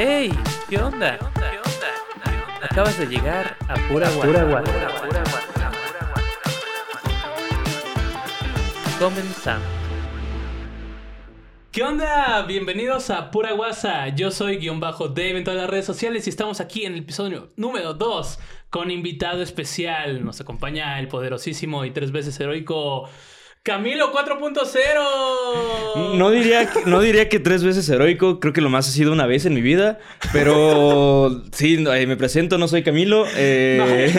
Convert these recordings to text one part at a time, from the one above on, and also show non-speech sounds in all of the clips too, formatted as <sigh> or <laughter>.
Hey, ¿qué onda? Acabas de llegar a Pura Guasa. Comenzamos. ¿Qué onda? Bienvenidos a Pura Guasa. Yo soy guion bajo Dave en todas las redes sociales y estamos aquí en el episodio número 2 con invitado especial. Nos acompaña el poderosísimo y tres veces heroico Camilo 4.0. No diría, que- no diría que tres veces heroico, creo que lo más ha sido una vez en mi vida, pero sí, no, eh, me presento, no soy Camilo. eh.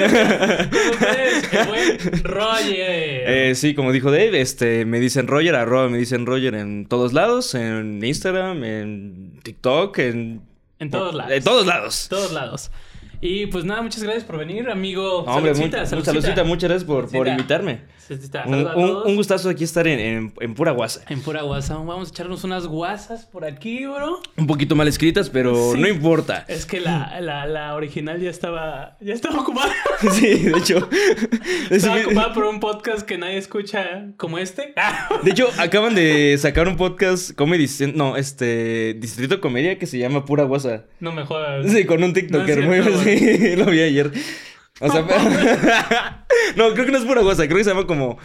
¡Qué <laughs> buen Roger! eh, sí, como dijo Dave, este, me dicen Roger, arroba me dicen Roger en todos lados, en Instagram, en TikTok, en... en todos lados. En todos lados. todos lados. Y pues nada, muchas gracias por venir, amigo. Hombre, mu- Saludcita, mu- saludcita, muchas gracias por, por Saludcita. invitarme. Saludcita. Un, un- todos. un gustazo aquí estar en, en- en pura guasa. En pura guasa. Vamos a echarnos unas guasas por aquí, bro. Un poquito mal escritas, pero Sí. no importa. Es que la, la, la original ya estaba. Ya estaba ocupada. <laughs> Sí, de hecho. <laughs> Estaba ocupada por un podcast que nadie escucha como este. <laughs> De hecho, acaban de sacar un podcast Comedy no, este Distrito Comedia que se llama Pura Guasa. No me jodas. Sí, con un TikToker, No muy sí, <laughs> lo vi ayer. O sea, <laughs> no, creo que no es pura guasa, creo que se llama como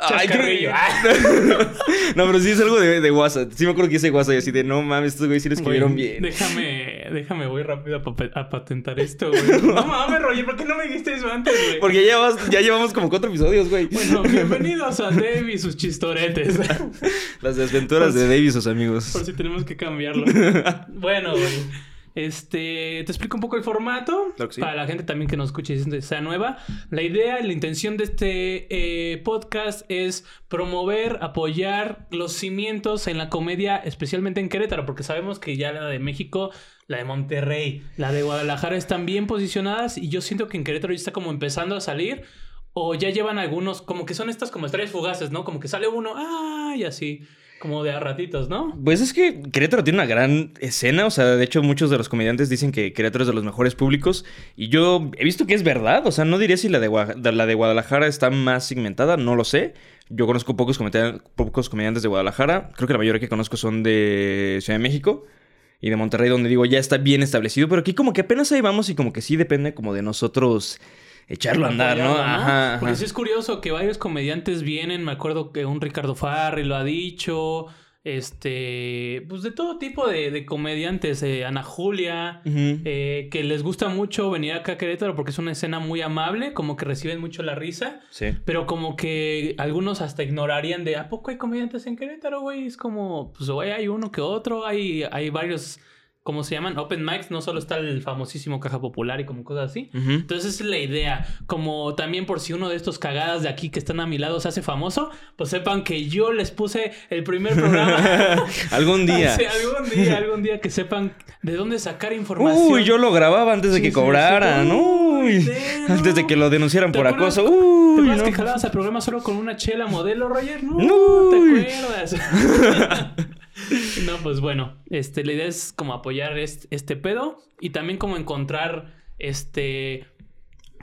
Ay, creo. <laughs> No, pero sí es algo de, de guasa. Sí me acuerdo que hice guasa y así de no mames, estos güeyes sí lo escribieron Güey, bien. Déjame, déjame, voy rápido a, pa- a patentar esto, güey. No mames, Roger, ¿por qué no me dijiste eso antes, güey? Porque ya llevamos, ya llevamos como cuatro episodios, güey. Bueno, bienvenidos a Dave y sus chistoretes. Las desventuras de Dave y sus amigos. Por si tenemos que cambiarlo. bueno, güey. Este, te explico un poco el formato sí. para la gente también que nos escuche y sea nueva. La idea, la intención de este eh, podcast es promover, apoyar los cimientos en la comedia, especialmente en Querétaro, porque sabemos que ya la de México, la de Monterrey, la de Guadalajara están bien posicionadas y yo siento que en Querétaro ya está como empezando a salir. O ya llevan algunos, como que son estas como estrellas fugaces, ¿no? Como que sale uno, ¡ah! Y así, como de a ratitos, ¿no? Pues es que Querétaro tiene una gran escena, o sea, de hecho muchos de los comediantes dicen que Querétaro es de los mejores públicos y yo he visto que es verdad, o sea, no diría si la de, la de Guadalajara está más segmentada, no lo sé. Yo conozco pocos, comedian- pocos comediantes de Guadalajara, creo que la mayoría que conozco son de Ciudad de México y de Monterrey, donde digo ya está bien establecido, pero aquí como que apenas ahí vamos y como que sí depende como de nosotros echarlo a andar, ¿no? Apoyarlo, Ajá, Porque ajá. sí es curioso que varios comediantes vienen, me acuerdo que un Ricardo Farri lo ha dicho, este, pues de todo tipo de, de comediantes, eh, Ana Julia, eh, que les gusta mucho venir acá a Querétaro porque es una escena muy amable, como que reciben mucho la risa. Sí. Pero como que algunos hasta ignorarían de ¿a poco hay comediantes en Querétaro, güey? Es como, pues güey, hay uno que otro, hay, hay varios, ¿cómo se llaman? Open mics, no solo está el famosísimo Caja Popular y como cosas así. Entonces esa es la idea. Como también por si uno de estos cagadas de aquí que están a mi lado se hace famoso, pues sepan que yo les puse el primer programa. <laughs> Algún día. <laughs> Sí, algún día, algún día que sepan de dónde sacar información. Uy, yo lo grababa antes de Sí, que sí, cobraran. sí. Uy, Uy, no. antes de que lo denunciaran ¿Te por acuerdas- acoso. ¿Te Uy, acuerdas no. que jalabas al programa solo con una chela modelo, Roger? No, Uy. ¿te acuerdas? <laughs> no, pues bueno, este, la idea es como apoyar este, este pedo y también como encontrar este...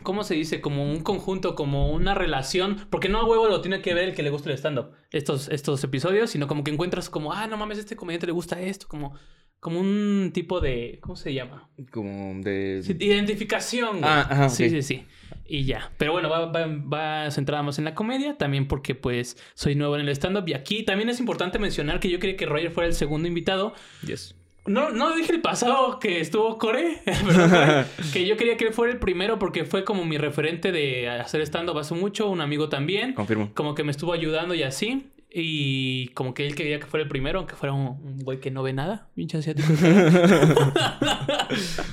¿Cómo se dice? Como un conjunto, como una relación. Porque no a huevo lo tiene que ver el que le gusta el stand-up. Estos, estos episodios, sino como que encuentras como, ah, no mames, este comediante le gusta esto. Como, como un tipo de. ¿Cómo se llama? Como de. Sí, identificación. güey. Ah, ajá, Sí, ok. sí, sí. Y ya. Pero bueno, va, va, va centrada más en la comedia. También porque, pues, soy nuevo en el stand-up. Y aquí también es importante mencionar que yo quería que Roger fuera el segundo invitado. Yes. No, no dije el pasado que estuvo Core, <laughs> Core, <laughs> que yo quería que él fuera el primero porque fue como mi referente de hacer stand-up hace mucho. Un amigo también. Confirmo. Como que me estuvo ayudando y así. Y como que él quería que fuera el primero, aunque fuera un, un güey que no ve nada. Pinche asiático. <laughs> <laughs>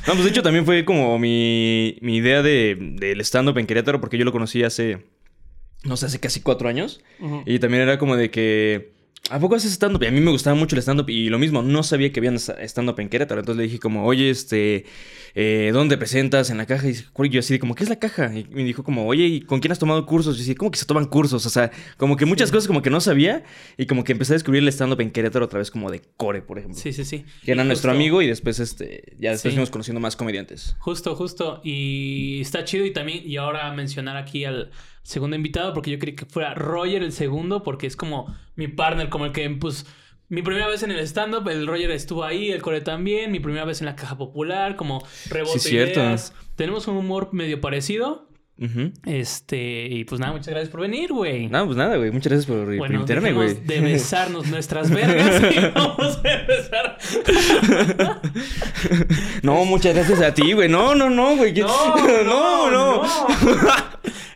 No, pues de hecho también fue como mi, mi idea de, del stand-up en Querétaro, porque yo lo conocí hace, no sé, hace casi cuatro años. Y también era como de que, ¿a poco haces stand-up? Y a mí me gustaba mucho el stand-up y lo mismo, no sabía que habían stand-up en Querétaro. Entonces le dije como, oye, este, eh, ¿dónde presentas? En la caja. Y yo así como, ¿qué es la caja? Y me dijo como, oye, ¿y con quién has tomado cursos? Y yo así, ¿cómo que se toman cursos? O sea, como que muchas cosas como que no sabía y como que empecé a descubrir el stand-up en Querétaro a través como de Core, por ejemplo. Sí, sí, sí. Que era nuestro amigo y después, este, ya después Sí. fuimos conociendo más comediantes. Justo, justo. Y está chido. Y también, y ahora mencionar aquí al segundo invitado, porque yo quería que fuera Roger el segundo, porque es como mi partner, como el que, pues, Mi primera vez en el stand-up, el Roger estuvo ahí, el Core también. Mi primera vez en la caja popular, como rebote Sí, cierto. ideas. Tenemos un humor medio parecido. Este, y pues nada, muchas gracias por venir, güey. No, pues nada, güey. Muchas gracias por, por Bueno, invitarme, güey. de besarnos <laughs> nuestras vergas y <laughs> vamos a empezar. <laughs> No, muchas gracias a ti, güey. No, no, no, güey. ¿Qué- no, no.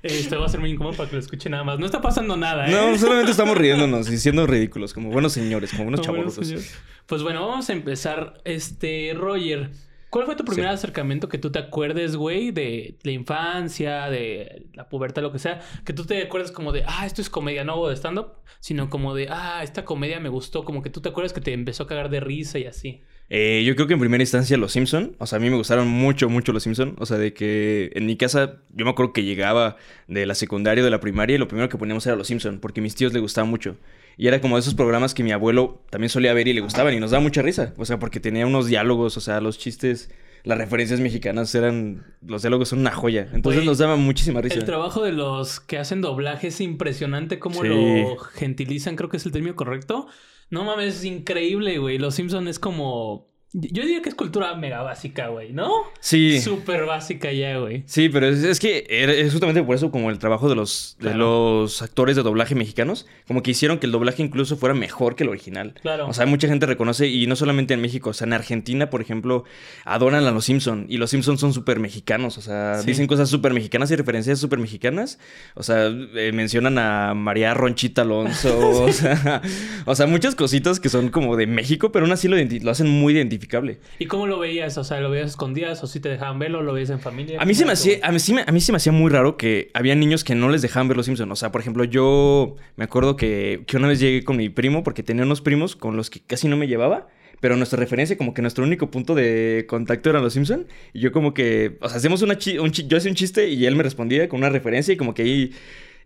Esto va a ser muy incómodo para que lo escuche nada más. No está pasando nada, ¿eh? No, solamente estamos riéndonos y siendo ridículos, como buenos señores, como buenos No, señor. Pues bueno, vamos a empezar. Este, Roger, ¿cuál fue tu primer acercamiento que tú te acuerdes, güey, de la infancia, de la pubertad, lo que sea? Que tú te acuerdes como de, ah, esto es comedia, no de stand-up, sino como de, ah, esta comedia me gustó, como que tú te acuerdas que te empezó a cagar de risa y así. Eh, yo creo que en primera instancia Los Simpson, o sea, a mí me gustaron mucho, mucho Los Simpson, o sea, de que en mi casa yo me acuerdo que llegaba de la secundaria o de la primaria y lo primero que poníamos era Los Simpson, porque a mis tíos les gustaba mucho. Y era como de esos programas que mi abuelo también solía ver y le gustaban y nos daba mucha risa, o sea, porque tenía unos diálogos, o sea, los chistes, las referencias mexicanas eran, los diálogos son una joya, entonces nos daba muchísima risa. El trabajo de los que hacen doblaje es impresionante cómo Sí. lo gentilizan, creo que es el término correcto. No mames, es increíble, güey. Los Simpson es como... Yo diría que es cultura mega básica, güey, ¿no? Sí. Súper básica ya, güey. Sí, pero es, es que es justamente por eso como el trabajo de los, de los actores de doblaje mexicanos, como que hicieron que el doblaje incluso fuera mejor que el original. Claro. O sea, mucha gente reconoce, y no solamente en México, o sea, en Argentina, por ejemplo, adoran a los Simpson y los Simpson son súper mexicanos, o sea, Sí. dicen cosas súper mexicanas y referencias súper mexicanas. O sea, eh, mencionan a María Ronchita Alonso, <laughs> o, sea, o sea, muchas cositas que son como de México, pero aún así lo, lo hacen muy identificable. ¿Y cómo lo veías? O sea, ¿lo veías escondidas o si te dejaban verlo? ¿Lo veías en familia? A mí, se me ¿Cómo hacía, a, mí, sí me- a mí se me hacía muy raro que había niños que no les dejaban ver Los Simpsons. O sea, por ejemplo, yo me acuerdo que, que una vez llegué con mi primo porque tenía unos primos con los que casi no me llevaba. Pero nuestra referencia, como que nuestro único punto de contacto eran Los Simpson. Y yo como que, o sea, hacíamos una chi- un chi- yo hacía un chiste y él me respondía con una referencia y como que ahí...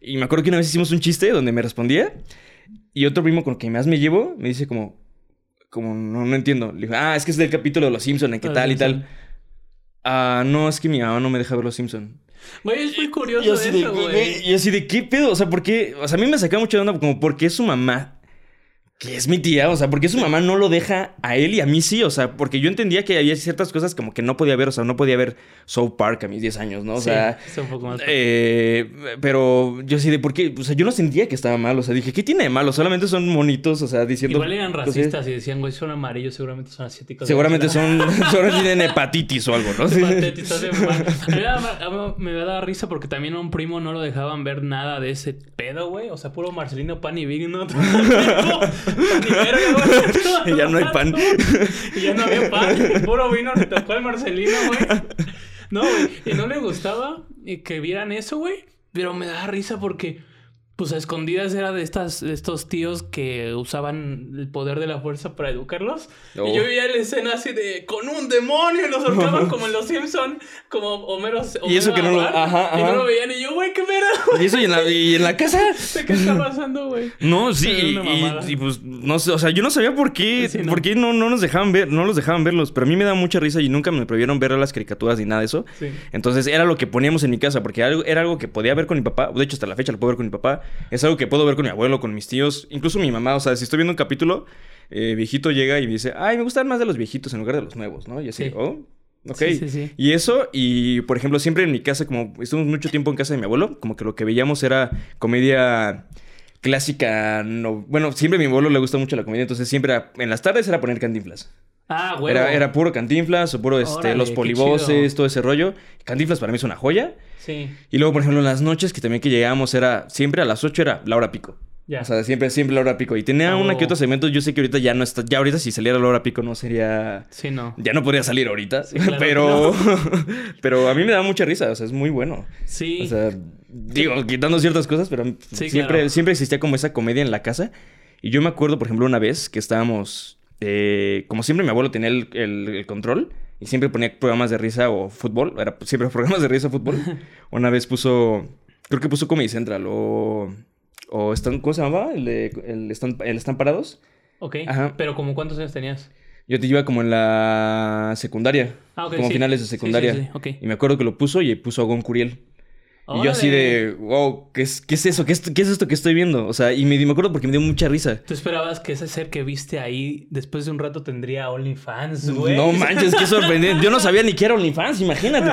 Y me acuerdo que una vez hicimos un chiste donde me respondía y otro primo con el que más me llevo me dice como... Como, no, no entiendo. Le digo, ah, es que es del capítulo de Los Simpson, en qué Los tal y tal. Ah, no, es que mi mamá no me deja ver Los Simpson. Güey, es muy Y curioso así, de, eso, güey, güey. y así de, ¿qué pedo? O sea, ¿por qué? O sea, a mí me saca mucho de onda como, ¿por qué su mamá, que es mi tía, o sea, ¿por qué su mamá no lo deja a él y a mí sí? O sea, porque yo entendía que había ciertas cosas como que no podía ver, o sea, no podía ver South Park a mis 10 años, ¿no? O Sí, sea, es un poco más... eh, pero yo sí de, ¿por qué? O sea, yo no sentía que estaba mal, o sea, dije, ¿qué tiene de malo? Solamente son monitos, o sea, diciendo... Igual eran cosas- racistas y decían, güey, son amarillos, seguramente son asiáticos. Seguramente son, seguramente <laughs> tienen hepatitis o algo, ¿no? <laughs> <laughs> Mí me daba- a daba risa porque también a un primo no lo dejaban ver nada de ese pedo, güey. O sea, puro Marcelino pan y vino. Y <laughs> ya no hay pan. <laughs> y ya no había pan. Puro vino le tocó al Marcelino, güey. No, güey. Y no le gustaba eh, que vieran eso, güey. Pero me da risa porque, pues a escondidas era de estas, de estos tíos que usaban el poder de la fuerza para educarlos. Oh. Y yo veía la escena así de con un demonio y los ahorcaban <laughs> como en los Simpson, como Homero. Y eso que no lo- ajá, Y ajá. no lo veían y yo, güey, qué mera. Y eso y en la, y en la casa... <laughs> ¿Qué está pasando, güey? No, sí, y, pues no sé, o sea, yo no sabía por qué, Sí, no. por qué no, no nos dejaban ver, no los dejaban verlos, pero a mí me da mucha risa y nunca me prohibieron ver las caricaturas ni nada de eso. Sí. Entonces era lo que poníamos en mi casa, porque era algo que podía ver con mi papá, de hecho hasta la fecha lo puedo ver con mi papá, es algo que puedo ver con mi abuelo, con mis tíos, incluso mi mamá, o sea, si estoy viendo un capítulo, eh, viejito llega y me dice, ay, me gustan más de los viejitos en lugar de los nuevos, ¿no? Y así, Sí. oh, ok. Sí, sí, sí. Y eso, y por ejemplo, siempre en mi casa, como estuvimos mucho tiempo en casa de mi abuelo, como que lo que veíamos era comedia clásica, no, bueno, siempre a mi abuelo le gusta mucho la comedia, entonces siempre en las tardes era poner cantinflas. Ah, güey. Era, era puro cantinflas o puro este, Órale, los polivoces, todo ese rollo. Cantinflas para mí es una joya. Sí, Y luego, por ejemplo, en las noches que también que llegábamos era, siempre a las 8 era la hora pico. ya. O sea, siempre, siempre la hora pico. Y tenía una que otro segmento, yo sé que ahorita ya no está, ya ahorita si saliera la hora pico no sería... sí, no. Ya no podría salir ahorita, Sí, claro pero, <laughs> pero a mí me da mucha risa, o sea, es muy bueno. Sí. O sea, digo, quitando ciertas cosas, pero Sí, siempre, claro. siempre existía como esa comedia en la casa. Y yo me acuerdo, por ejemplo, una vez que estábamos, eh, como siempre mi abuelo tenía el, el- el control y siempre ponía programas de risa o fútbol, era siempre <laughs> programas de risa o fútbol. <laughs> una vez puso, creo que puso Comedy Central o, o están, ¿cómo se llamaba? El de, el están, el están parados. ok. Ajá. Pero como cuántos años tenías? Yo te iba como en la secundaria. Ah, ok. como sí. finales de sí, secundaria. sí, ok. Y me acuerdo que lo puso y puso a Gon Curiel. Y yo así de, wow, ¿qué es, qué es eso? ¿Qué es, ¿Qué es esto que estoy viendo? O sea, y me, me acuerdo porque me dio mucha risa. ¿Tú esperabas que ese ser que viste ahí después de un rato tendría OnlyFans, güey? No manches, qué sorprendente. Yo no sabía ni que era OnlyFans, imagínate.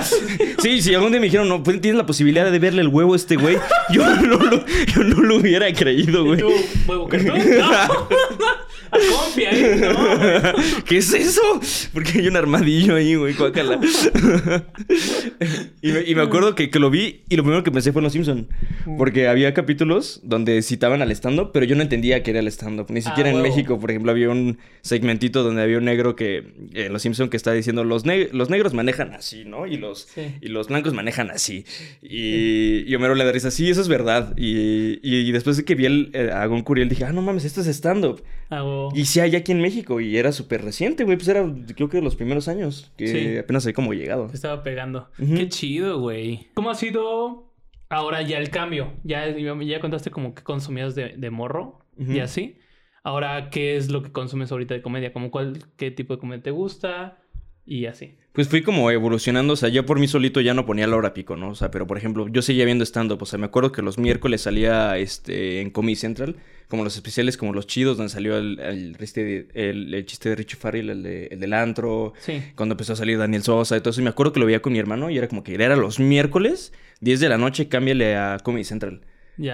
Sí, si algún día me dijeron, no, pues, tienes la posibilidad de verle el huevo a este güey, yo <laughs> no lo, yo no lo hubiera creído, güey. ¿Y tú, huevo cartón? No. <laughs> A ¿eh? No. ¿Qué es eso? Porque hay un armadillo ahí, güey, cuácala. y, me, y me acuerdo que, que lo vi y lo primero que pensé fue en Los Simpson. Porque había capítulos donde citaban al stand-up, pero yo no entendía que era el stand-up. Ni siquiera en huevo. México, por ejemplo, había un segmentito donde había un negro que, eh, en Los Simpson, que está diciendo, los, neg- los negros manejan así, ¿no? Y los, Sí. y los blancos manejan así. Y, y Homero le da risa, sí, eso es verdad. Y, y después de que vi el, eh, a Gon Curiel, dije, ah, no mames, esto es stand-up. Ah, Y sí hay aquí en México y era súper reciente, güey. Pues era, creo que de los primeros años que Sí. apenas hay como llegado. Estaba pegando. Qué chido, güey. ¿Cómo ha sido ahora ya el cambio? Ya, ya contaste como que consumías de, de morro y así. Ahora, ¿qué es lo que consumes ahorita de comedia? Como cuál, qué tipo de comedia te gusta y así. Pues fui como evolucionando, o sea, ya por mí solito ya no ponía la hora pico, ¿no? O sea, pero por ejemplo, yo seguía viendo stand-up, o sea, me acuerdo que los miércoles salía este, en Comedy Central, como los especiales, como los chidos, donde salió el, el, el- el chiste de Richie Farrell, el, de- el del antro, Sí. cuando empezó a salir Daniel Sosa y todo eso. Y me acuerdo que lo veía con mi hermano y era como que era los miércoles, 10 de la noche, cámbiale a Comedy Central.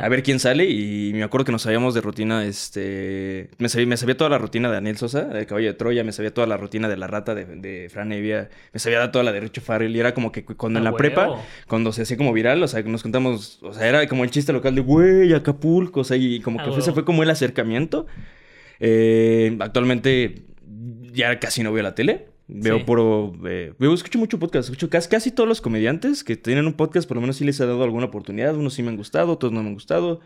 A ver quién sale y me acuerdo que nos sabíamos de rutina, este... Me sabía, me sabía toda la rutina de Daniel Sosa, de Caballo de Troya, me sabía toda la rutina de La Rata de, de Fran Evia, me sabía toda la de Richo Farrell y era como que cuando en A la prepa, cuando se hacía como viral, o sea, que nos contamos, o sea, era como el chiste local de, güey, Acapulco, o sea, y como que fue, huevo. ese fue como el acercamiento. Eh, actualmente ya casi no veo la tele. Veo Sí. puro. eh, veo, escucho mucho podcast. Escucho casi, casi todos los comediantes que tienen un podcast, por lo menos sí les he dado alguna oportunidad. Unos sí me han gustado, otros no me han gustado.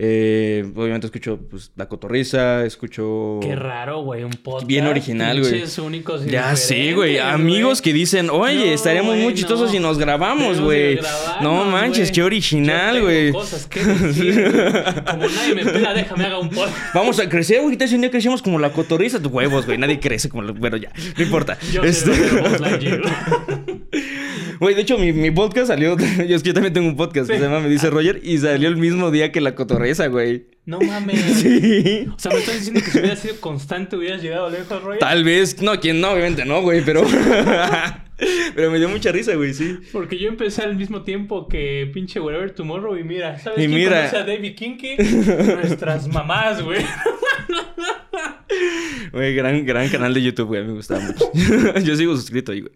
Eh, obviamente escucho pues, La Cotorrisa, escucho. Qué raro, güey, un podcast. Bien original, güey. Únicos y Ya sé, diferentes, güey. Amigos que dicen, oye, No, estaríamos muy chistosos no. si nos grabamos, güey. No manches, qué original, güey. cosas que decir, güey. Como nadie me pela, déjame haga un podcast. <laughs> Vamos a crecer, güey. Si un día crecemos como la cotorriza, tus huevos, güey. Nadie crece como la... Bueno, ya, no importa. Yo Este- sé <laughs> Güey, de hecho, mi, mi podcast salió. <laughs> Yo es que yo también tengo un podcast que Sí. se llama Me dice Roger y salió el mismo día que la cotorreza, güey. No mames. <laughs> Sí. O sea, me estás diciendo que si hubieras sido constante hubieras llegado lejos, Roy. Tal vez. No, quien no, obviamente no, güey, pero. <laughs> pero me dio mucha risa, güey, sí. Porque yo empecé al mismo tiempo que pinche Wherever Tomorrow y mira, ¿sabes Y quién mira. conoce a David Kinky? Nuestras mamás, güey. Güey, gran, gran canal de YouTube, güey. Me gustaba mucho. <laughs> Yo sigo suscrito ahí, güey.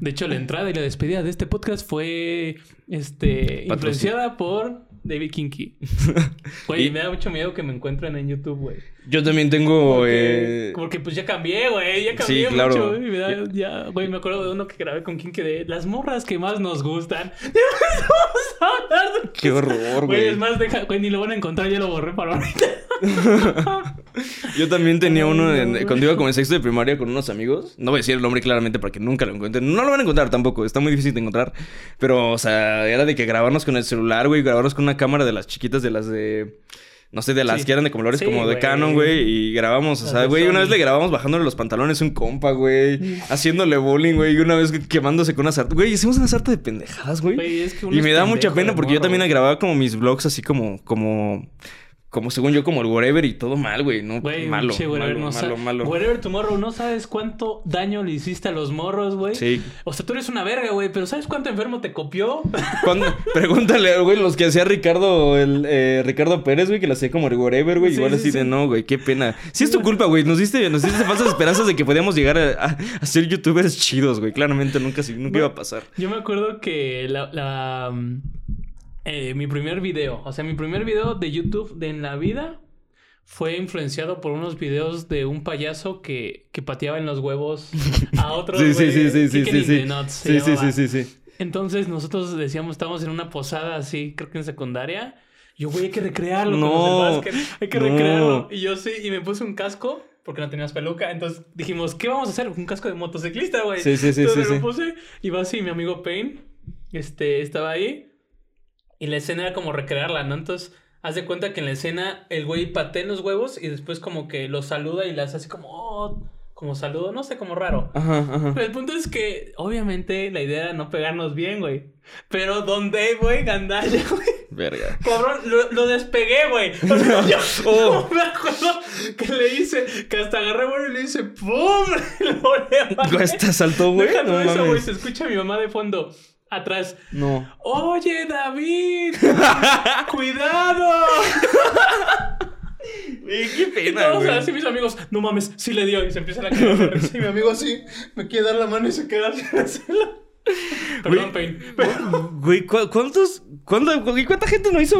De hecho, la entrada y la despedida de este podcast fue este influenciada por David Kinky. <laughs> Güey, Y- me da mucho miedo que me encuentren en YouTube, güey. Yo también tengo. Porque, eh, porque, pues ya cambié, güey. Ya cambié Sí, claro. mucho, güey. me da- ya, güey, me acuerdo de uno que grabé con Kinky de las morras que más nos gustan. <laughs> Vamos a hablar de Qué horror, Güey, güey. es más, deja, güey, ni lo van a encontrar, ya lo borré para ahorita. <laughs> Yo también tenía uno en- cuando iba como en sexto de primaria con unos amigos. No voy a decir el nombre claramente para que nunca lo encuentren. No lo van a encontrar tampoco, está muy difícil de encontrar. Pero, o sea, era de que grabarnos con el celular, güey, grabarnos con una cámara de las chiquitas, de las de. No sé, de las Sí. que eran de colores Sí, como de güey. Canon, güey. Y grabamos, o sea, güey, una vez le grabamos bajándole los pantalones a un compa, güey. Haciéndole bowling, güey. Y una vez quemándose con una sarta. Güey, hicimos una sarta de pendejadas, güey. Es que Y me da mucha pena porque yo también grababa como mis vlogs así como, como, como según yo, como el whatever y todo mal, güey, ¿no? Güey, malo, Wherever malo, no malo, malo. Wherever Tomorrow, no sabes cuánto daño le hiciste a los morros, güey. Sí. O sea, tú eres una verga, güey, pero ¿sabes cuánto enfermo te copió? <laughs> Cuando- pregúntale, güey, los que hacía Ricardo, el, eh, Ricardo Pérez, güey, que lo hacía como el whatever, güey, Sí, igual sí, así de no, güey, qué pena. Sí es tu culpa, güey, nos diste, nos diste falsas esperanzas de que podíamos llegar a, a- a ser youtubers chidos, güey, claramente nunca, nunca iba a pasar. Yo me acuerdo que la, la, mm, eh, mi primer video, o sea, mi primer video de YouTube de en la vida fue influenciado por unos videos de un payaso que, que pateaba en los huevos a <laughs> otros. Sí, sí, sí, sí, sí, sí, in sí. nuts Sí, sí, sí, sí, sí. Entonces nosotros decíamos, estábamos en una posada así, creo que en secundaria. Yo, güey, hay que recrearlo No. Hay que no. recrearlo. Y yo sí, y me puse un casco porque no tenías peluca. Entonces dijimos, ¿qué vamos a hacer? Un casco de motociclista, güey. Sí, sí, sí, Entonces sí, me sí. lo puse. Y va así, mi amigo Payne, este, estaba ahí. Y la escena era como recrearla, ¿no? Entonces, haz de cuenta que en la escena el güey patea en los huevos y después como que los saluda y las hace como, oh, como saludo, no sé, como raro. Ajá, ajá. Pero el punto es que, obviamente, la idea era no pegarnos bien, güey. Pero Don Dave, güey, Gandaya, <laughs> güey. Verga. Cabrón, lo, lo despegué, güey. O sea, <laughs> yo Oh. <laughs> me acuerdo que le hice, que hasta agarré, güey, y le hice ¡pum! Lo levanté. Güey, ¿Te saltó, güey? No eso, güey. Se escucha a mi mamá de fondo. Atrás. No. Oye, David. <laughs> Cuidado. Qué Y pena, todos güey. así mis amigos, no mames, sí le dio. Y se empiezan a <laughs> caer. Y mi amigo así, me quiere dar la mano y se queda así. Perdón, Pain. Güey, ¿cu- ¿cuántos, cuánta gente no hizo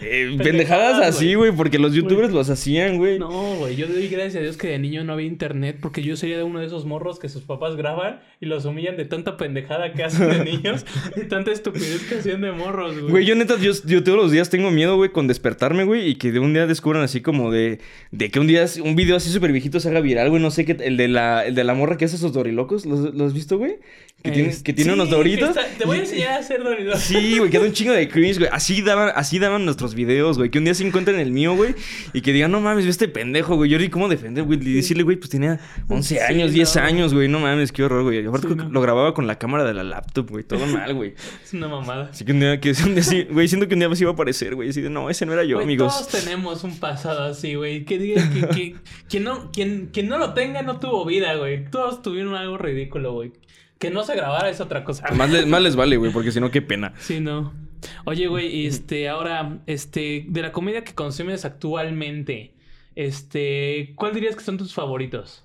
eh, pendejadas así, güey. Porque los youtubers los hacían, güey. No, güey, yo doy gracias a Dios que de niño no había internet porque yo sería de uno de esos morros que sus papás graban y los humillan de tanta pendejada que hacen de niños <laughs> y tanta estupidez que hacían de morros, güey. Güey, yo neta, yo, yo todos los días tengo miedo, güey, con despertarme, güey, y que de un día descubran así como de, de que un día un video así súper viejito se haga viral, güey, no sé qué, el de la, el de la morra que hace esos dorilocos, ¿los, los has visto, güey? Que tiene, Es- que tiene sí, unos que doritos. está- Te voy a enseñar a hacer doritos. Sí, güey, queda un chingo de cringe, güey. Así daban, así daban nuestros videos, güey. Que un día se encuentren el mío, güey. Y que digan, no mames, este pendejo, güey. Yo ni cómo defender, güey. Y decirle, güey, pues tenía 11 Sí, años, 10 no. años, güey. No mames, qué horror, güey. Aparte Sí, creo que no. lo grababa con la cámara de la laptop, güey. Todo <laughs> mal, güey. Es una mamada. Así que un día, que un día sí, güey, siento que un día se iba a aparecer, güey. Así de, no, ese no era yo, Güey, amigos. Todos tenemos un pasado así, güey. Que diga que, que- quien, no, quien, quien no lo tenga no tuvo vida, güey. Todos tuvieron algo ridículo, güey. Que no se grabara es otra cosa. Más, les- más les vale, güey, porque si no, qué pena. Sí, no. Oye, güey, este, ahora, este, de la comedia que consumes actualmente, este, ¿cuál dirías que son tus favoritos?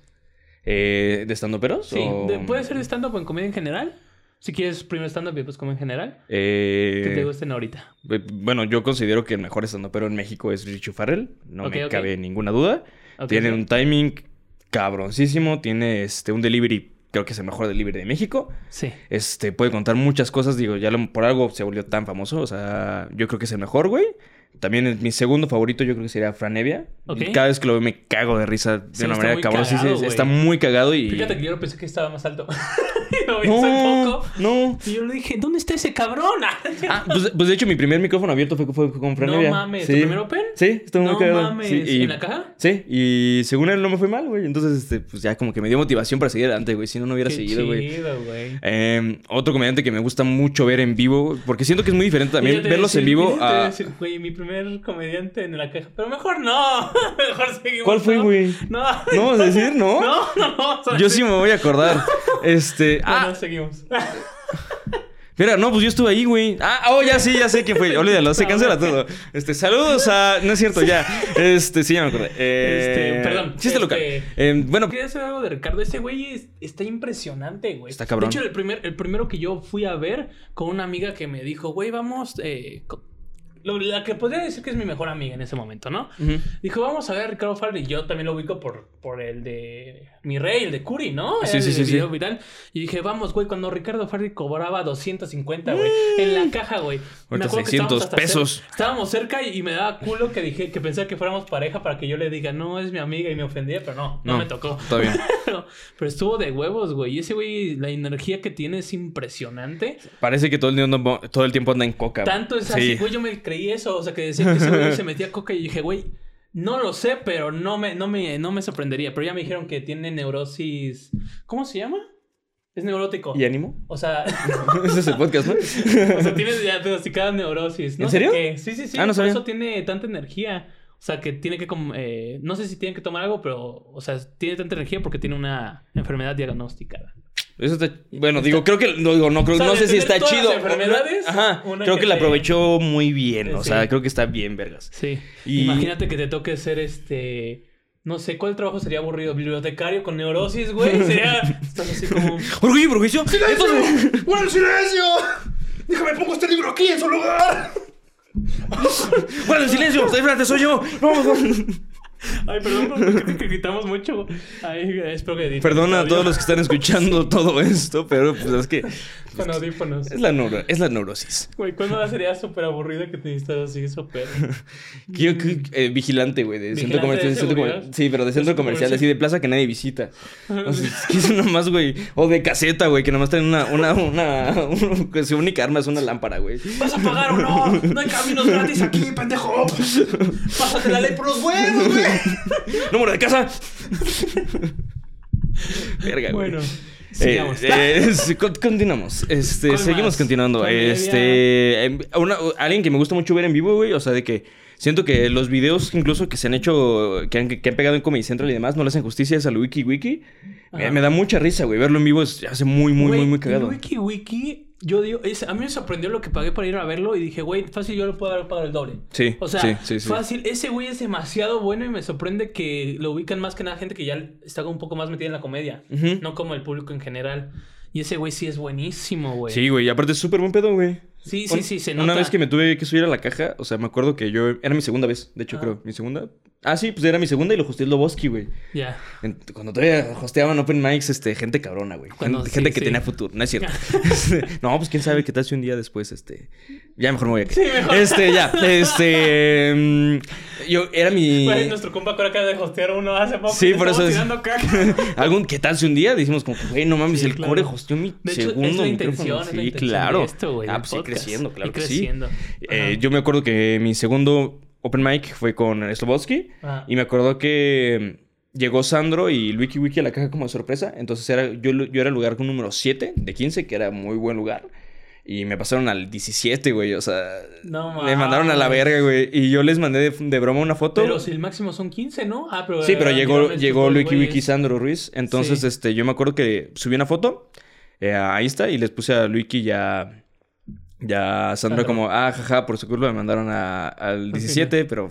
Eh, ¿De estando peros? Sí, de- puede ser de stand-up o en comedia en general. Si quieres primero stand-up y después comedia en general. Eh, Que te gusten ahorita. Eh, Bueno, yo considero que el mejor estando pero en México es Richie Farrell. No me cabe ninguna duda. Tiene un timing cabroncísimo. Tiene este, un delivery, creo que es el mejor delivery de México. Sí. Este, puede contar muchas cosas. Digo, ya lo- por algo se volvió tan famoso. O sea, yo creo que es el mejor, güey. También es mi segundo favorito, yo creo que sería Fran Evia. Ok. Cada vez que lo veo me cago de risa de Sí, una manera muy cabrón. Sí, sí, cagado, está muy cagado y. Fíjate que yo pensé que estaba más alto. <laughs> y lo vi hace No, poco. no. Y yo le dije, ¿dónde está ese cabrón? <laughs> Ah, pues, pues de hecho mi primer micrófono abierto fue, fue con Fran No mames, Sí. ¿tu primer open? Sí, estuvo muy No cagado. mames, Sí, y- ¿en la caja? Sí, y según él no me fue mal, güey. Entonces, este, pues ya como que me dio motivación para seguir adelante, güey. Si no, no hubiera Qué seguido, güey. Eh, otro comediante que me gusta mucho ver en vivo, porque siento que es muy diferente también verlos en vivo a primer comediante en la caja. Pero mejor no. <laughs> mejor seguimos. ¿Cuál fue, güey? No. ¿No vas a decir, no? <laughs> No, no, no. Yo sí me voy a acordar. <laughs> Este... Ah, seguimos. Mira, no, pues yo estuve ahí, güey. Ah, oh, ya sí, ya sé quién fue. Olvídalo, se cancela todo. Este, saludos a. No es cierto, ya. Este, sí, ya me acordé. Eh, Este, perdón, Chiste este- local. Eh, bueno, Quería hacer algo de Ricardo. Ese güey es- está impresionante, güey. Está cabrón. De hecho, el, primer, el primero que yo fui a ver con una amiga que me dijo, güey, vamos. Eh, lo- la que podría decir que es mi mejor amiga en ese momento, ¿no? Dijo, vamos a ver a Ricardo Farley. Yo también lo ubico por, por el de Mi Rey, el de Curi, ¿no? Sí, sí, el sí, sí. video viral. Y dije, vamos, güey, cuando Ricardo Farley cobraba 250, güey, en la caja, güey. Ahorita acuerdo que 600 estábamos hasta pesos. estábamos cerca y, y me daba culo que dije que pensaba que fuéramos pareja para que yo le diga, no, es mi amiga y me ofendía, pero no, no, No, me tocó. todo bien. <laughs> pero, pero estuvo de huevos, güey. Y ese güey, la energía que tiene es impresionante. Parece que todo el, tiempo, todo el tiempo anda en coca. Tanto es Sí. así, güey, yo me creí eso. O sea, que decía que ese se metía coca y dije, güey, no lo sé, pero no me, no, me, no me sorprendería. Pero ya me dijeron que tiene neurosis. ¿Cómo se llama? Es neurótico. ¿Y ánimo? O sea, <laughs> Ese es el podcast, ¿no? o sea, tiene diagnosticada neurosis. No ¿En sé serio? qué. Sí, sí, sí. Ah, no por sabía. eso tiene tanta energía. O sea, que tiene que... eh, no sé si tiene que tomar algo, pero... O sea, tiene tanta energía porque tiene una enfermedad diagnosticada. Eso está... Bueno, digo, creo que... No, digo, no, creo, O sea, no sé si está chido. las enfermedades, Ajá. Creo que que la aprovechó muy bien. O Sí. sea, creo que está bien, vergas. Sí. Y- Imagínate que te toque ser este. No sé, ¿cuál trabajo sería aburrido? ¿Bibliotecario con neurosis, güey? Sería. <laughs> Estás así como. Orgullo y prejuicio. Entonces... ¡Guarda el silencio! Déjame pongo este libro aquí en su lugar. <laughs> ¡Guarda el silencio! ¡Espérate, soy yo! ¡No, no! <laughs> Ay, perdón porque que gritamos mucho. Ay, espero que Perdona a todos los que están escuchando <laughs> todo esto, pero pues es que Con audífonos. es la, neuro- es la neurosis. Güey, ¿cuándo sería súper aburrido que te necesitas así súper? <laughs> Yo, que- eh, vigilante, güey, de centro ¿Vigilante comercial. de de centro seguridad? comer- Sí, pero de centro centro comercial, así de plaza que nadie visita. O sea, es que es nomás, güey. O de caseta, güey, que nomás traen una, una, una, su única arma es una lámpara, güey. ¿Vas a pagar o no? No hay caminos gratis aquí, pendejo. Pásate la ley por los huevos, güey. <laughs> ¡Número de casa! Verga, güey. Bueno, Eh, sigamos. eh, con- continuamos. Este, ¿Cuál seguimos más? continuando. Comedia. Este, em, una- alguien que me gusta mucho ver en vivo, güey. O sea, de que siento que los videos incluso que se han hecho, que han, que han pegado en Comedy Central y demás, no le hacen justicia es al Wiki Wiki. Me, Ajá. me da mucha risa, güey. Verlo en vivo es, hace muy, muy, muy, muy el cagado. Wiki Wiki, yo digo, es- a mí me sorprendió lo que pagué para ir a verlo y dije, güey, fácil, yo lo puedo haber pagado el doble. Sí, O sea, sí, sí, sí. fácil, ese güey es demasiado bueno y me sorprende que lo ubican más que nada gente que ya está un poco más metida en la comedia, no como el público en general. Y ese güey sí es buenísimo, güey. Sí, güey. Y aparte es súper buen pedo, güey. Sí, sí, sí, se Una nota. vez que me tuve que subir a la caja, o sea, me acuerdo que yo... Era mi segunda vez, de hecho, Ah. creo. ¿Mi segunda? Ah, sí, pues era mi segunda y lo hosteé el Loboski, güey. Ya. En- Cuando todavía hosteaban open mics, este, gente cabrona, güey. Cuando- Gente, sí, gente que tenía futuro, no es cierto. <laughs> <laughs> no, pues quién sabe qué tal si un día después, este... Ya mejor me voy a Sí, mejor. Este, ya, este... <laughs> mm, yo, era mi... Güey, nuestro compa Cora acaba de hostear uno hace poco. Sí, por eso es- caca. Algún, ¿qué tal si un día dijimos como, que, güey, no mames, Sí, el claro. core hosteó mi De hecho, es segundo la micrófono. intención, es la Sí, intención claro. de esto, güey, ah, pues sí, creciendo, claro Y que creciendo. sí. Eh, yo me acuerdo que mi segundo open mic fue con Slobowski. Ah. Y me acuerdo que mm, llegó Sandro y Wiki Wiki a la caja como de sorpresa. Entonces era, yo, yo era el lugar con número 7 de 15, que era muy buen lugar. Y me pasaron al 17, güey. O sea, No me mandaron a la verga, güey. Y yo les mandé de, de broma una foto. Pero si el máximo son 15, ¿no? Ah, pero... Sí, pero llegó, llegó Wiki güeyes. Wiki Sandro Ruiz. Entonces, Sí. este, yo me acuerdo que subí una foto eh, a Insta y les puse a Wiki ya. Ya a Sandro Sandro. como, ah, jaja, por su culpa me mandaron a- al 17, pero.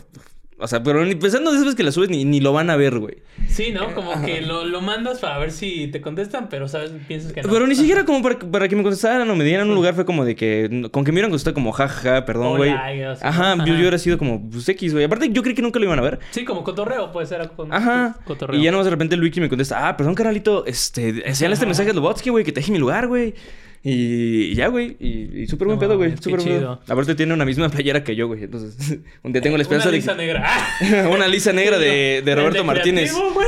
O sea, pero ni pensando de esas veces que la subes ni, ni lo van a ver, güey. Sí, ¿no? Como que lo, lo mandas para ver si te contestan, pero sabes, piensas que no. Pero ni siquiera como para, para que me contestaran o me dieran un lugar fue como de que. Con que me hubieran contestado como, jajaja, perdón, Hola, güey. Ajá, yo, Ajá. yo hubiera sido como, pues X, güey. Aparte, yo creí que nunca lo iban a ver. Sí, como cotorreo, puede ser con, Ajá. cotorreo. Y ya nomás de repente el wiki me contesta, ah, perdón, carnalito, este, enséñale este mensaje a Lobotsky, güey, que te deje mi lugar, güey. Y, y ya, güey. Y, y súper buen No pedo, güey. Súper chido. Aparte tiene una misma playera que yo, güey. Entonces, <laughs> un día tengo la esperanza Una de lisa que... negra. <laughs> Una lisa negra de, de Roberto Martínez. creativo.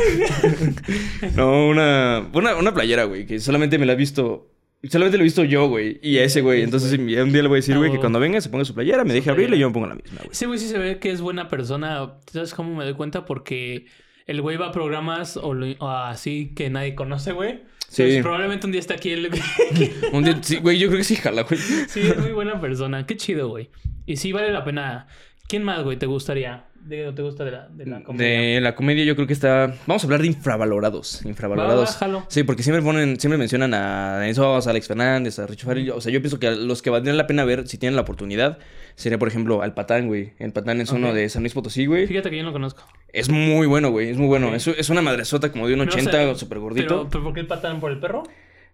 <laughs> No, una, una, una playera, güey, que solamente me la he visto... Solamente lo he visto yo, güey. Y a ese, güey. Entonces un día le voy a decir, güey, que cuando venga se ponga su playera, me deje abrirla y yo me pongo la misma, güey. Ese güey sí se ve que es buena persona. ¿Sabes cómo me doy cuenta? Porque el güey va a programas o, lo- o así que nadie conoce, güey. Sí. Probablemente un día está aquí el. <laughs> Un día, sí, güey, yo creo que sí, jala, güey. Sí, es muy buena persona. Qué chido, güey. Y sí vale la pena. ¿Quién más, güey, te gustaría? De- ¿Te gusta de la, de la comedia? De la comedia yo creo que está... Vamos a hablar de infravalorados. Infravalorados. Va, va, jalo. Sí, porque siempre ponen, siempre mencionan a Denis a Alex Fernández, a Richo Farrell. O sea, yo pienso que los que valdrían la pena ver, si tienen la oportunidad, sería, por ejemplo, al Patán, güey. El Patán es uno de San Luis Potosí, güey. Fíjate que yo no lo conozco. Es muy bueno, güey. Es muy bueno. Es, es una madresota como de un No sé, 80, súper gordito. Pero, ¿pero por qué el patán por el perro?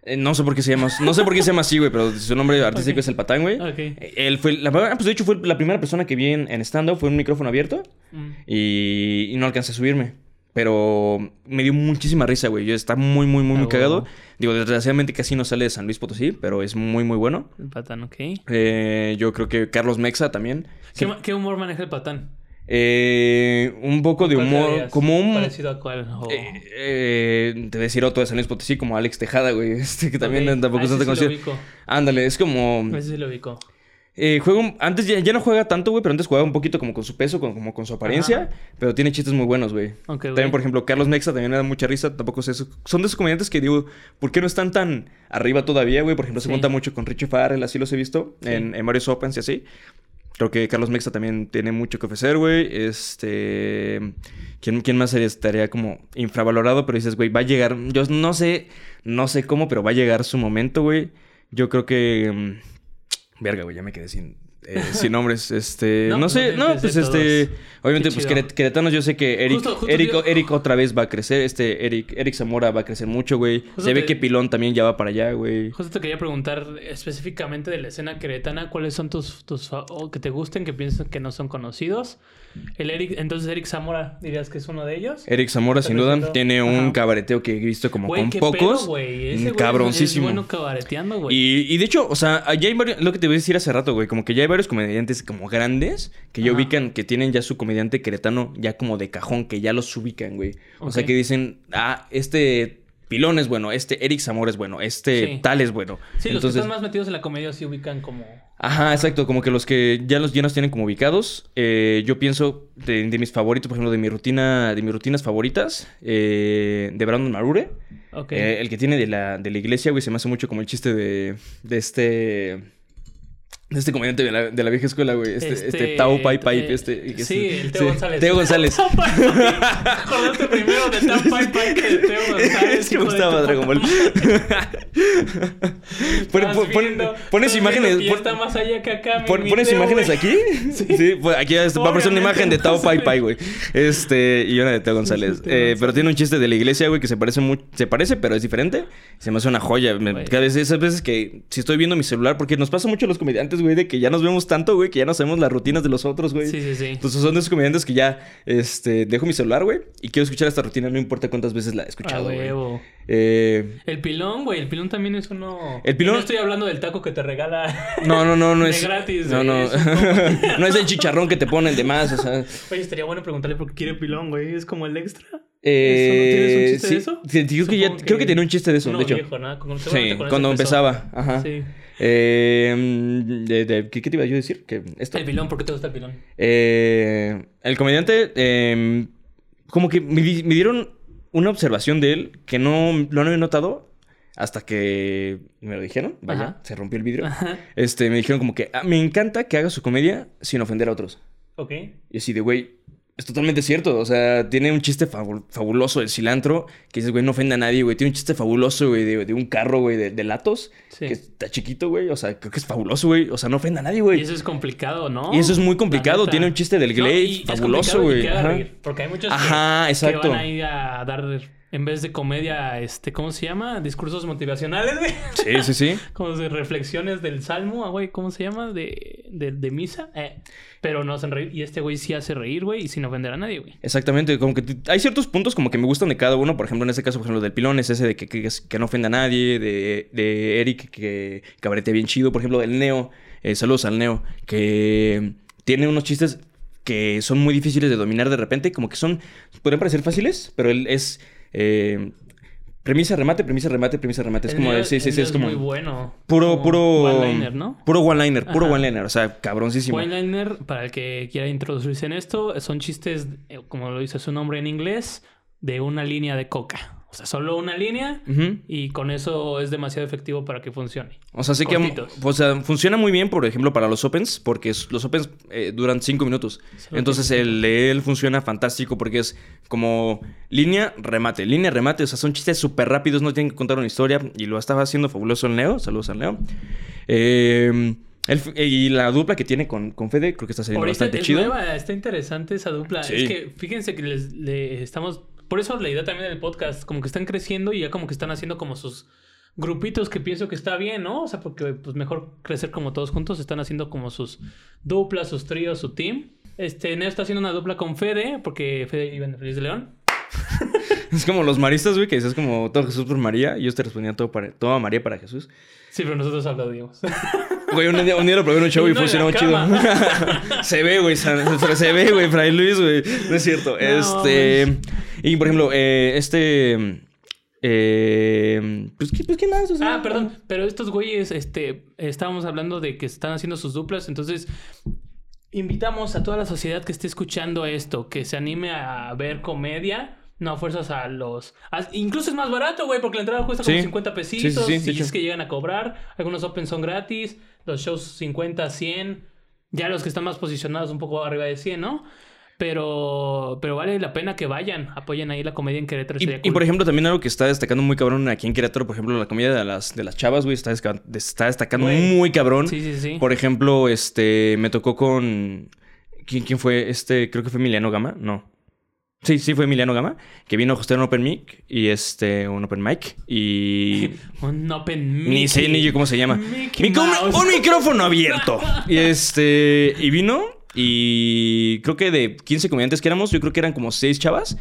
Eh, no sé por qué se llama... No sé por qué se llama así, güey, pero su nombre artístico es el Patán, güey. Ok. Eh, Él fue... La, ah, pues de hecho fue la primera persona que vi en, en stand-up. Fue un micrófono abierto. Mm. Y, y no alcancé a subirme. Pero me dio muchísima risa, güey. Yo está muy, muy, muy, Ah, muy cagado. huevo. Digo, desgraciadamente casi no sale de San Luis Potosí, pero es muy, muy bueno. El patán, ok. Eh, yo creo que Carlos Mexa también. ¿Qué, ma- qué humor maneja el patán? Eh, un poco de ¿Cuál humor, como un... Parecido a cuál. Eh, eh, te decir otro de San Luis Potosí, como Alex Tejada, güey. <laughs> Este que también tampoco Ah, lo conocido. ubico. Ándale, es como... Ese sí lo ubico. Eh, juega un- antes ya, ya no juega tanto, güey, pero antes jugaba un poquito como con su peso, como con su apariencia. Ajá. Pero tiene chistes muy buenos, güey. También, por ejemplo, Carlos Mexa también me da mucha risa. Tampoco sé eso. Son de esos comediantes que digo, ¿por qué no están tan arriba todavía, güey? Por ejemplo, se Sí. junta mucho con Richie Farrell, así los he visto Sí. en, en varios Opens y así. Creo que Carlos Mexa también tiene mucho que ofrecer, güey. Este. ¿Quién, quién más sería- estaría como infravalorado? Pero dices, güey, va a llegar. Yo no sé, no sé cómo, pero va a llegar su momento, güey. Yo creo que. mm, Verga, güey, ya me quedé sin. Eh, sin nombres, este, <laughs> No, sé, no, pues este, todos. obviamente, Qué pues chido. queretanos, yo sé que Eric, Justo- justo Eric, Eric otra vez va a crecer, este, Eric, Eric Zamora va a crecer mucho, güey, se ve que Pilón también ya va para allá, güey. Justo te quería preguntar específicamente de la escena queretana, ¿cuáles son tus, tus o que te gusten, que piensas que no son conocidos? El Eric, entonces Eric Zamora, dirías que es uno de ellos. Eric Zamora, sin duda, tiene un cabareteo que he visto como con qué pocos, pedo. Ese cabroncísimo. Es bueno cabareteando, güey. Y, y de hecho, o sea, ya hay varios, lo que te voy a decir hace rato, güey, como que ya hay varios comediantes como grandes que ya Ajá. ubican, que tienen ya su comediante queretano ya como de cajón, que ya los ubican, güey. O sea, que dicen, ah, este Pilón es bueno, este Eric Zamora es bueno, este Sí. tal es bueno. Sí, los Entonces, que están más metidos en la comedia sí ubican como... Ajá, exacto, como que los que ya los ya nos tienen como ubicados. eh, yo pienso de, de mis favoritos, por ejemplo, de mi rutina, de mis rutinas favoritas, eh, de Brandon Marure. Ok. Eh, el que tiene de la, de la iglesia, güey, se me hace mucho como el chiste de, de este. Este comediante de la, de la vieja escuela, güey. Este, este, Este, Tao Pai Pai. eh, este, que sí, el Teo González. Teo González. <laughs> Acordaste primero de Tao Pai Pai que de Teo González. <laughs> es que me gustaba Dragon Ball. <laughs> Pon- pon- viendo- pones imágenes. viendo que ya pon- está más allá que acá. mi- Pon- mi ¿Pones Teo, imágenes güey. aquí? Sí, pues aquí va a aparecer una imagen de Tao Pai. Pai, güey. Este, y una de Teo González. Eh, pero tiene un chiste de la iglesia, güey, que se parece mucho. Se parece, pero es diferente. Se me hace una joya. Me- cada vez, esas veces que si estoy viendo mi celular, porque nos pasa mucho a los comediantes, güey, de que ya nos vemos tanto, güey, que ya no sabemos las rutinas de los otros, güey. Sí, sí, sí. Entonces son de esos comediantes que ya, este, dejo mi celular, güey, y quiero escuchar esta rutina, no importa cuántas veces la he escuchado, güey. Eh, El pilón, güey. El pilón también es uno. El pilón- Y No estoy hablando del taco que te regala. <laughs> no, no, no, no De es. gratis, no, no. es un <laughs> no es el chicharrón que te ponen de más, o sea. Oye, estaría bueno preguntarle por qué quiere pilón, güey. Es como el extra. Eh, ¿Tienes un chiste sí, de eso? sí, digo que ya- Supongo creo que tiene un chiste de eso, Uno de hecho. viejo, ¿no? Sí, eso cuando empezaba. Ajá. Sí. Eh, de- de- ¿qué, te iba yo a decir? Que esto. El pilón, ¿por qué te gusta el pilón? Eh, el comediante, eh, como que me dieron una observación de él que no lo había notado hasta que me lo dijeron. Vaya, Ajá. se rompió el vidrio. Ajá. Este, me dijeron como que "Ah, me encanta que haga su comedia sin ofender a otros. Ok. Y así de, güey, es totalmente cierto. O sea, tiene un chiste fabu- fabuloso del cilantro. Que dices, güey, no ofende a nadie, güey. Tiene un chiste fabuloso, güey, de, de un carro, güey, de, de latos. Sí. Que está chiquito, güey. O sea, creo que es fabuloso, güey. O sea, no ofende a nadie, Y güey. eso es complicado, ¿no? Y eso es muy complicado. Tiene un chiste del Glade y fabuloso, y güey. Porque hay muchos que- Ajá, exacto. que van a ir a dar, en vez de comedia, este, ¿cómo se llama? Discursos motivacionales, güey. Sí, sí, sí. <laughs> Como de reflexiones del salmo, ah, güey, ¿cómo se llama? De, de, de misa. Eh, pero no hacen reír. Y este güey sí hace reír, güey, y sin ofender a nadie, güey. Exactamente, como que hay ciertos puntos como que me gustan de cada uno. Por ejemplo, en este caso, por ejemplo, del pilón es ese de que, que, que no ofenda a nadie, de, de Eric que cabaretea bien chido. Por ejemplo, del Neo, eh, saludos al Neo, que tiene unos chistes que son muy difíciles de dominar de repente, como que son, podrían parecer fáciles, pero él es eh, premisa, remate, premisa, remate, premisa, remate. Es El como, de- sí, sí, el sí, mío es como muy bueno. puro, Como puro... One-liner, ¿no? Puro one-liner, puro one-liner, o sea, cabroncísimo. One-liner, para el que quiera introducirse en esto, son chistes, eh, como lo dice su nombre en inglés, de una línea de coca. O sea, solo una línea y con eso es demasiado efectivo para que funcione. O sea, sí que o sea, funciona muy bien, por ejemplo, para los Opens, porque los Opens eh, duran cinco minutos. Solo Entonces el de él funciona fantástico porque es como línea, remate, línea, remate. O sea, son chistes súper rápidos, no tienen que contar una historia. Y lo estaba haciendo fabuloso el Neo. Saludos al. Eh, él f- y la dupla que tiene con, con Fede, creo que está saliendo Ahorita bastante es chido. nueva, está interesante esa dupla. Sí. Es que fíjense que les, le estamos. Por eso la idea también del podcast, como que están creciendo y ya como que están haciendo como sus grupitos que pienso que está bien, ¿no? O sea, porque pues mejor crecer como todos juntos, están haciendo como sus duplas, sus tríos, su team. Este, Neo está haciendo una dupla con Fede, porque Fede iba en Feliz de León. <laughs> Es como los maristas, güey, que dices como todo Jesús por María. Y yo te respondía todo, para, todo a María para Jesús. Sí, pero nosotros aplaudimos. <laughs> Güey, un día, un día lo probé en un show y en funcionó chido. <laughs> se ve, güey. Se ve, güey, Fray Luis, güey. No es cierto. este. Y por ejemplo, eh, este. Eh, pues, ¿qué, pues, ¿qué más? O sea, Ah, perdón, pero estos güeyes, este, estábamos hablando de que están haciendo sus duplas, entonces invitamos a toda la sociedad que esté escuchando esto, que se anime a ver comedia, no a fuerzas a los... a- incluso es más barato, güey, porque la entrada cuesta como Sí. 50 Sí, sí, pesitos, sí, y hecho. es que llegan a cobrar, algunos open son gratis, los shows 50, 100, ya los que están más posicionados un poco arriba de 100, ¿no? Pero, pero vale la pena que vayan, apoyen ahí la comedia en Querétaro. Y, por ejemplo, también algo que está destacando muy cabrón aquí en Querétaro, por ejemplo, la comida de las, de las chavas, güey, está, está destacando Güey. muy cabrón. Sí, sí, sí. Por ejemplo, este, me tocó con... ¿Quién, quién fue? Este, creo que fue Emiliano Gama, no. Sí, sí fue Emiliano Gama, que vino a hostear un open mic y este, un open mic y... <laughs> Un open Ni sé ni yo cómo se llama. Mouse. un micrófono abierto. <laughs> Y este. Y vino. Y creo que de 15 comediantes que éramos, yo creo que eran como 6 chavas.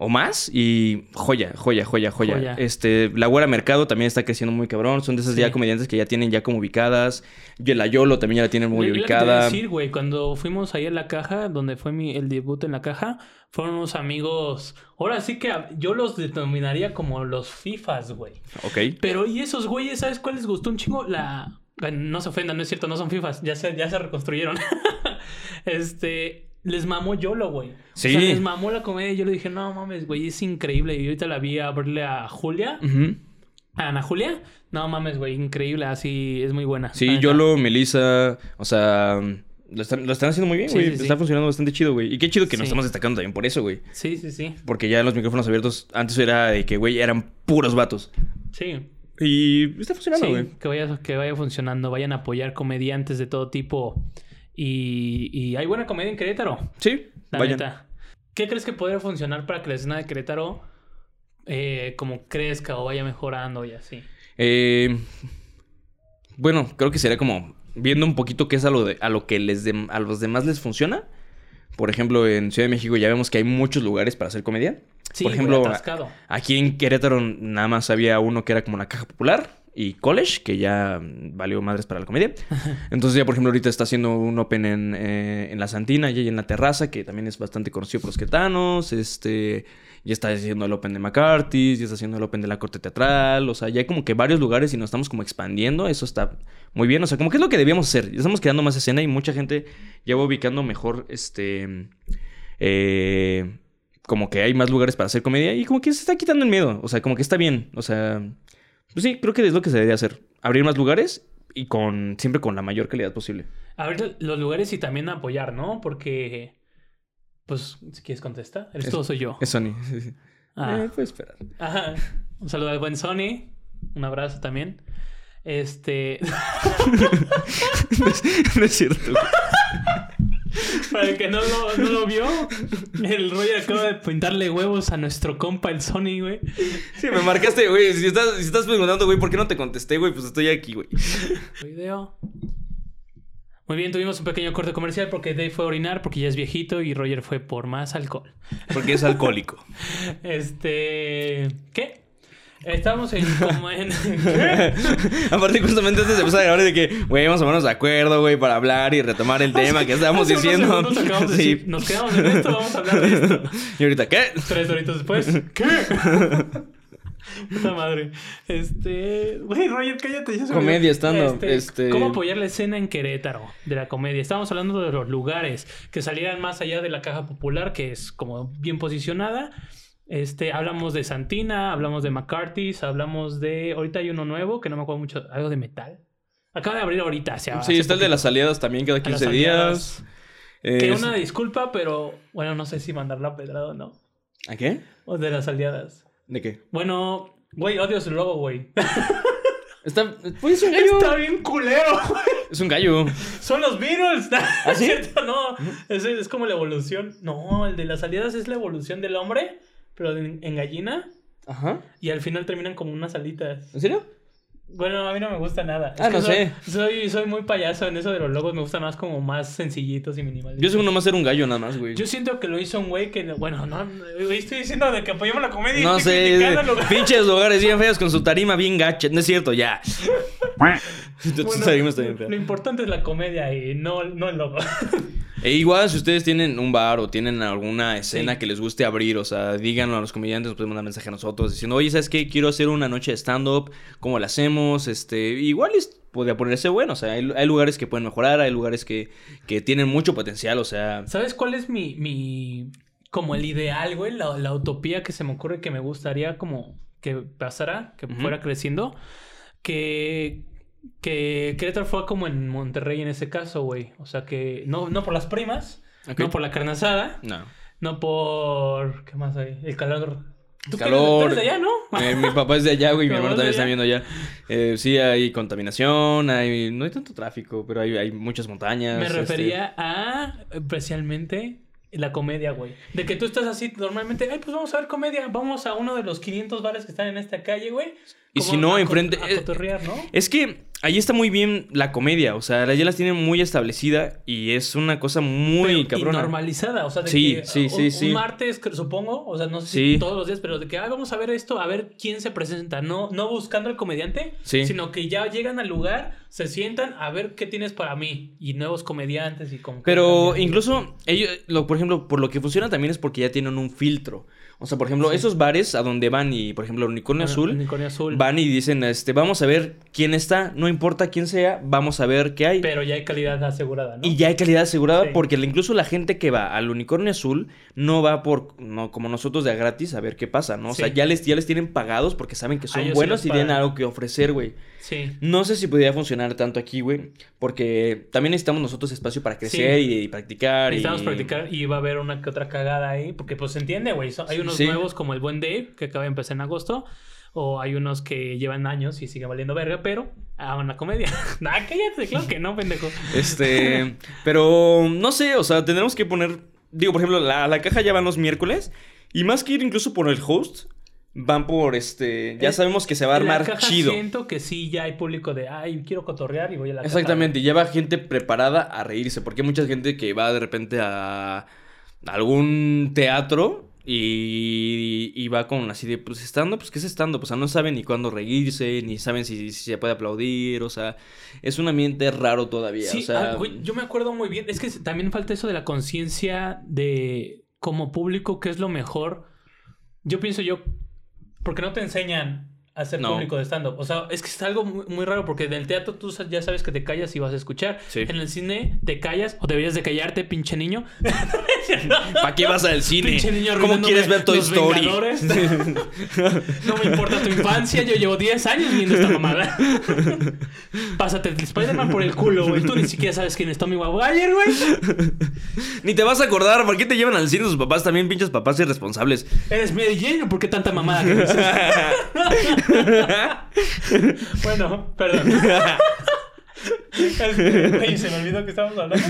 O más. Y joya, joya, joya, joya. Joya. Este, la Güera Mercado también está creciendo muy cabrón. Son de esas Sí. ya comediantes que ya tienen ya como ubicadas. Y la Yolo también ya la tienen muy Yo- a ubicada. decir, güey, cuando fuimos ahí en la caja, donde fue mi, el debut en la caja, fueron unos amigos. Ahora sí que a- yo los denominaría como los FIFAs, güey. Ok. Pero, ¿y esos güeyes, sabes cuál les gustó un chingo? La, Bueno, No se ofendan, no es cierto, no son FIFAs, ya se, ya se reconstruyeron. <laughs> este, les mamó Yolo, güey. Sí. O sea, les mamó la comedia y yo le dije, no mames, güey, es increíble. Y ahorita la vi a verle a Julia, a Ana Julia. No mames, güey, increíble, así es muy buena. Sí. Yolo, Melissa, o sea, lo están, lo están haciendo muy bien, güey. sí, sí. Está funcionando bastante chido, güey. Y qué chido que nos estamos destacando también por eso, güey. Sí, sí, sí. Porque ya los micrófonos abiertos antes era de que, güey, eran puros vatos. Sí. Y está funcionando, Sí, güey. que vaya, que vaya funcionando. Vayan a apoyar comediantes de todo tipo. Y, y hay buena comedia en Querétaro. Sí, La vayan. neta. ¿Qué crees que podría funcionar para que la escena de Querétaro eh, como crezca o vaya mejorando y así? Eh, bueno, creo que sería como viendo un poquito qué es a lo, de, a lo que les dem- a los demás les funciona. Por ejemplo, en Ciudad de México ya vemos que hay muchos lugares para hacer comedia. Sí, Por ejemplo, atascado. Aquí en Querétaro nada más había uno que era como la caja popular y college, que ya valió madres para la comedia. <laughs> Entonces ya, por ejemplo, ahorita está haciendo un open en, eh, en la Santina y en la Terraza, que también es bastante conocido por los quetanos. Este, ya está haciendo el open de McCarthy's, ya está haciendo el open de la corte teatral. O sea, ya hay como que varios lugares y nos estamos como expandiendo. Eso está muy bien. O sea, como que es lo que debíamos hacer. Ya estamos creando más escena y mucha gente ya va ubicando mejor, este... eh, como que hay más lugares para hacer comedia y como que se está quitando el miedo. O sea, como que está bien. O sea, pues sí, creo que es lo que se debería hacer. Abrir más lugares y con siempre con la mayor calidad posible. Abrir los lugares y también apoyar, ¿no? Porque, pues, si quieres contestar, ¿eres Es- tú o soy yo? Es Sony. sí, sí. Ah. Eh, puedes esperar. Ajá. Un saludo al buen Sony. Un abrazo también. Este. <laughs> no es cierto. <laughs> Para el que no lo, no lo vio, el Roger acaba de pintarle huevos a nuestro compa, el Sony, güey. Sí, me marcaste, güey. Si estás, si estás preguntando, güey, ¿por qué no te contesté, güey? Pues estoy aquí, güey. <laughs> Video. Muy bien, tuvimos un pequeño corte comercial porque Dave fue a orinar porque ya es viejito y Roger fue por más alcohol. Porque es alcohólico. <laughs> Este. ¿Qué? Estábamos en. Como en. <laughs> Aparte, justamente antes de empezar a grabar, de que, güey, vamos a ponernos de acuerdo, güey, para hablar y retomar el tema que estábamos diciendo. segundos acabamos de Sí. decir, nos quedamos en esto, vamos a hablar de esto. <laughs> Y ahorita, ¿qué? Tres horitos después. <laughs> ¿Qué? Puta madre. Este. Güey, Roger, cállate. Ya Comedia, olvidó. stand-up, este- ¿Cómo apoyar la escena en Querétaro de la comedia? Estábamos hablando de los lugares que salieran más allá de la caja popular, que es como bien posicionada. Este, hablamos de Santina, hablamos de McCarthy's, hablamos de. Ahorita hay uno nuevo que no me acuerdo mucho. Algo de metal. Acaba de abrir ahorita. sea, Sí, hace está el de las aliadas también cada A las 15 aliadas. días. Que Es- una disculpa, pero bueno, no sé si mandarla a pedrado o no. ¿A qué? O de las aliadas. ¿De qué? Bueno, güey, odio su logo, güey. Está... Pues es un gallo. Está bien culero, güey. Es un gallo. Son los Beatles. <laughs> ¿Ah, ¿Es sí? cierto? No, es, es como la evolución. No, el de las aliadas es la evolución del hombre, pero en, en gallina. Ajá. Y al final terminan como unas alitas. ¿En serio? Bueno, a mí no me gusta nada. Es Ah, que no soy, sé. Soy, soy muy payaso en eso de los logos. Me gustan más como más sencillitos y minimalistas. Yo según nomás era un gallo nada más, güey. Yo siento que lo hizo un güey que, bueno, no, güey, estoy diciendo de que apoyamos la comedia. y No estoy sé, pinches lugares bien feos con su tarima bien gacha. No es cierto, ya. <laughs> <laughs> Bueno. Lo importante es la comedia y no, no el logo. <laughs> E igual, si ustedes tienen un bar o tienen alguna escena Sí. que les guste abrir, o sea, díganlo a los comediantes, nos pueden mandar mensaje a nosotros diciendo, oye, ¿sabes qué? Quiero hacer una noche de stand-up, ¿cómo la hacemos? Este, igual es, podría ponerse bueno, o sea, hay, hay lugares que pueden mejorar, hay lugares que, que tienen mucho potencial, o sea, ¿Sabes cuál es mi, mi, como el ideal, güey? La, la utopía que se me ocurre que me gustaría como que pasara, que fuera creciendo. Que, que Querétaro fue como en Monterrey en ese caso, güey. O sea que, no, no por las primas, no por la carne asada, no. no por, ¿qué más hay? El calor. ¿Tú Calor. eres- de allá, no? <laughs> Eh, mi papá es de allá, güey, mi ¿Tu <laughs> hermano también está viendo allá. Eh, sí, hay contaminación, hay, no hay tanto tráfico, pero hay, hay muchas montañas. Me este, refería a especialmente la comedia, güey. De que tú estás así normalmente, ay, pues vamos a ver comedia, vamos a uno de los 500 bares que están en esta calle, güey. Y si no, a enfrente- A eh, cotorrear, ¿no? Es que ahí está muy bien la comedia, o sea, ya las tienen muy establecida y es una cosa muy Pero- y cabrona. normalizada, o sea, de Sí, que sí, un, sí, sí. un martes, supongo, o sea, no sé Sí. si todos los días, pero de que ah, vamos a ver esto, a ver quién se presenta, no, no buscando al comediante, Sí. sino que ya llegan al lugar, se sientan a ver qué tienes para mí y nuevos comediantes y como que Pero incluso ellos, lo, por ejemplo, por lo que funciona también es porque ya tienen un filtro. O sea, por ejemplo, esos bares a donde van y, por ejemplo, Unicornio Bueno, Azul, Unicornio Azul. va van y dicen, este, vamos a ver quién está, no importa quién sea, vamos a ver qué hay. Pero ya hay calidad asegurada, ¿no? Y ya hay calidad asegurada Sí. porque incluso la gente que va al unicornio azul no va por, no, como nosotros de a gratis a ver qué pasa, ¿no? O sea, ya les, ya les tienen pagados porque saben que son buenos y tienen algo que ofrecer, güey. Sí. No sé si podría funcionar tanto aquí, güey, porque también necesitamos nosotros espacio para crecer y, y practicar. Necesitamos y... practicar y va a haber una que otra cagada ahí, porque pues se entiende, güey. So- Hay unos Sí. nuevos como el buen Dave, que acaba de empezar en agosto, o hay unos que llevan años y siguen valiendo verga, pero a una comedia. nah, <laughs> cállate, claro que no, pendejo. Este, pero no sé, o sea, tendremos que poner, digo, por ejemplo, la, la caja ya van los miércoles y más que ir incluso por el host, van por este, ya sabemos que se va a En la armar caja chido. Siento que sí ya hay público de, ay, quiero cotorrear y voy a la caja". Exactamente, lleva gente preparada a reírse, porque hay mucha gente que va de repente a algún teatro y, y va con así de, pues estando, pues ¿qué es estando? Pues o sea, no saben ni cuándo reírse, ni saben si, si se puede aplaudir, o sea, es un ambiente raro todavía, Sí, o sea... ah, güey, yo me acuerdo muy bien. Es que también falta eso de la conciencia de como público, qué es lo mejor. Yo pienso yo, porque no te enseñan a ser No. público de stand-up. O sea, es que es algo muy, muy raro porque en el teatro tú ya sabes que te callas y vas a escuchar. Sí. En el cine te callas o deberías de callarte, pinche niño. <laughs> ¿Para qué vas al cine? Pinche niño ¿Cómo quieres ver Toy Story? <laughs> No me importa tu infancia, yo llevo 10 años viendo esta mamada. <laughs> Pásate el Spider-Man por el culo, güey. Tú ni siquiera sabes quién es Tommy Maguire, güey. Ni te vas a acordar, ¿por qué te llevan al cine sus papás también, pinches papás irresponsables? Eres Mary Jane, ¿o ¿por qué tanta mamada que dices? <laughs> bueno, perdón. <laughs> Este, Oye, se me olvidó que estábamos hablando.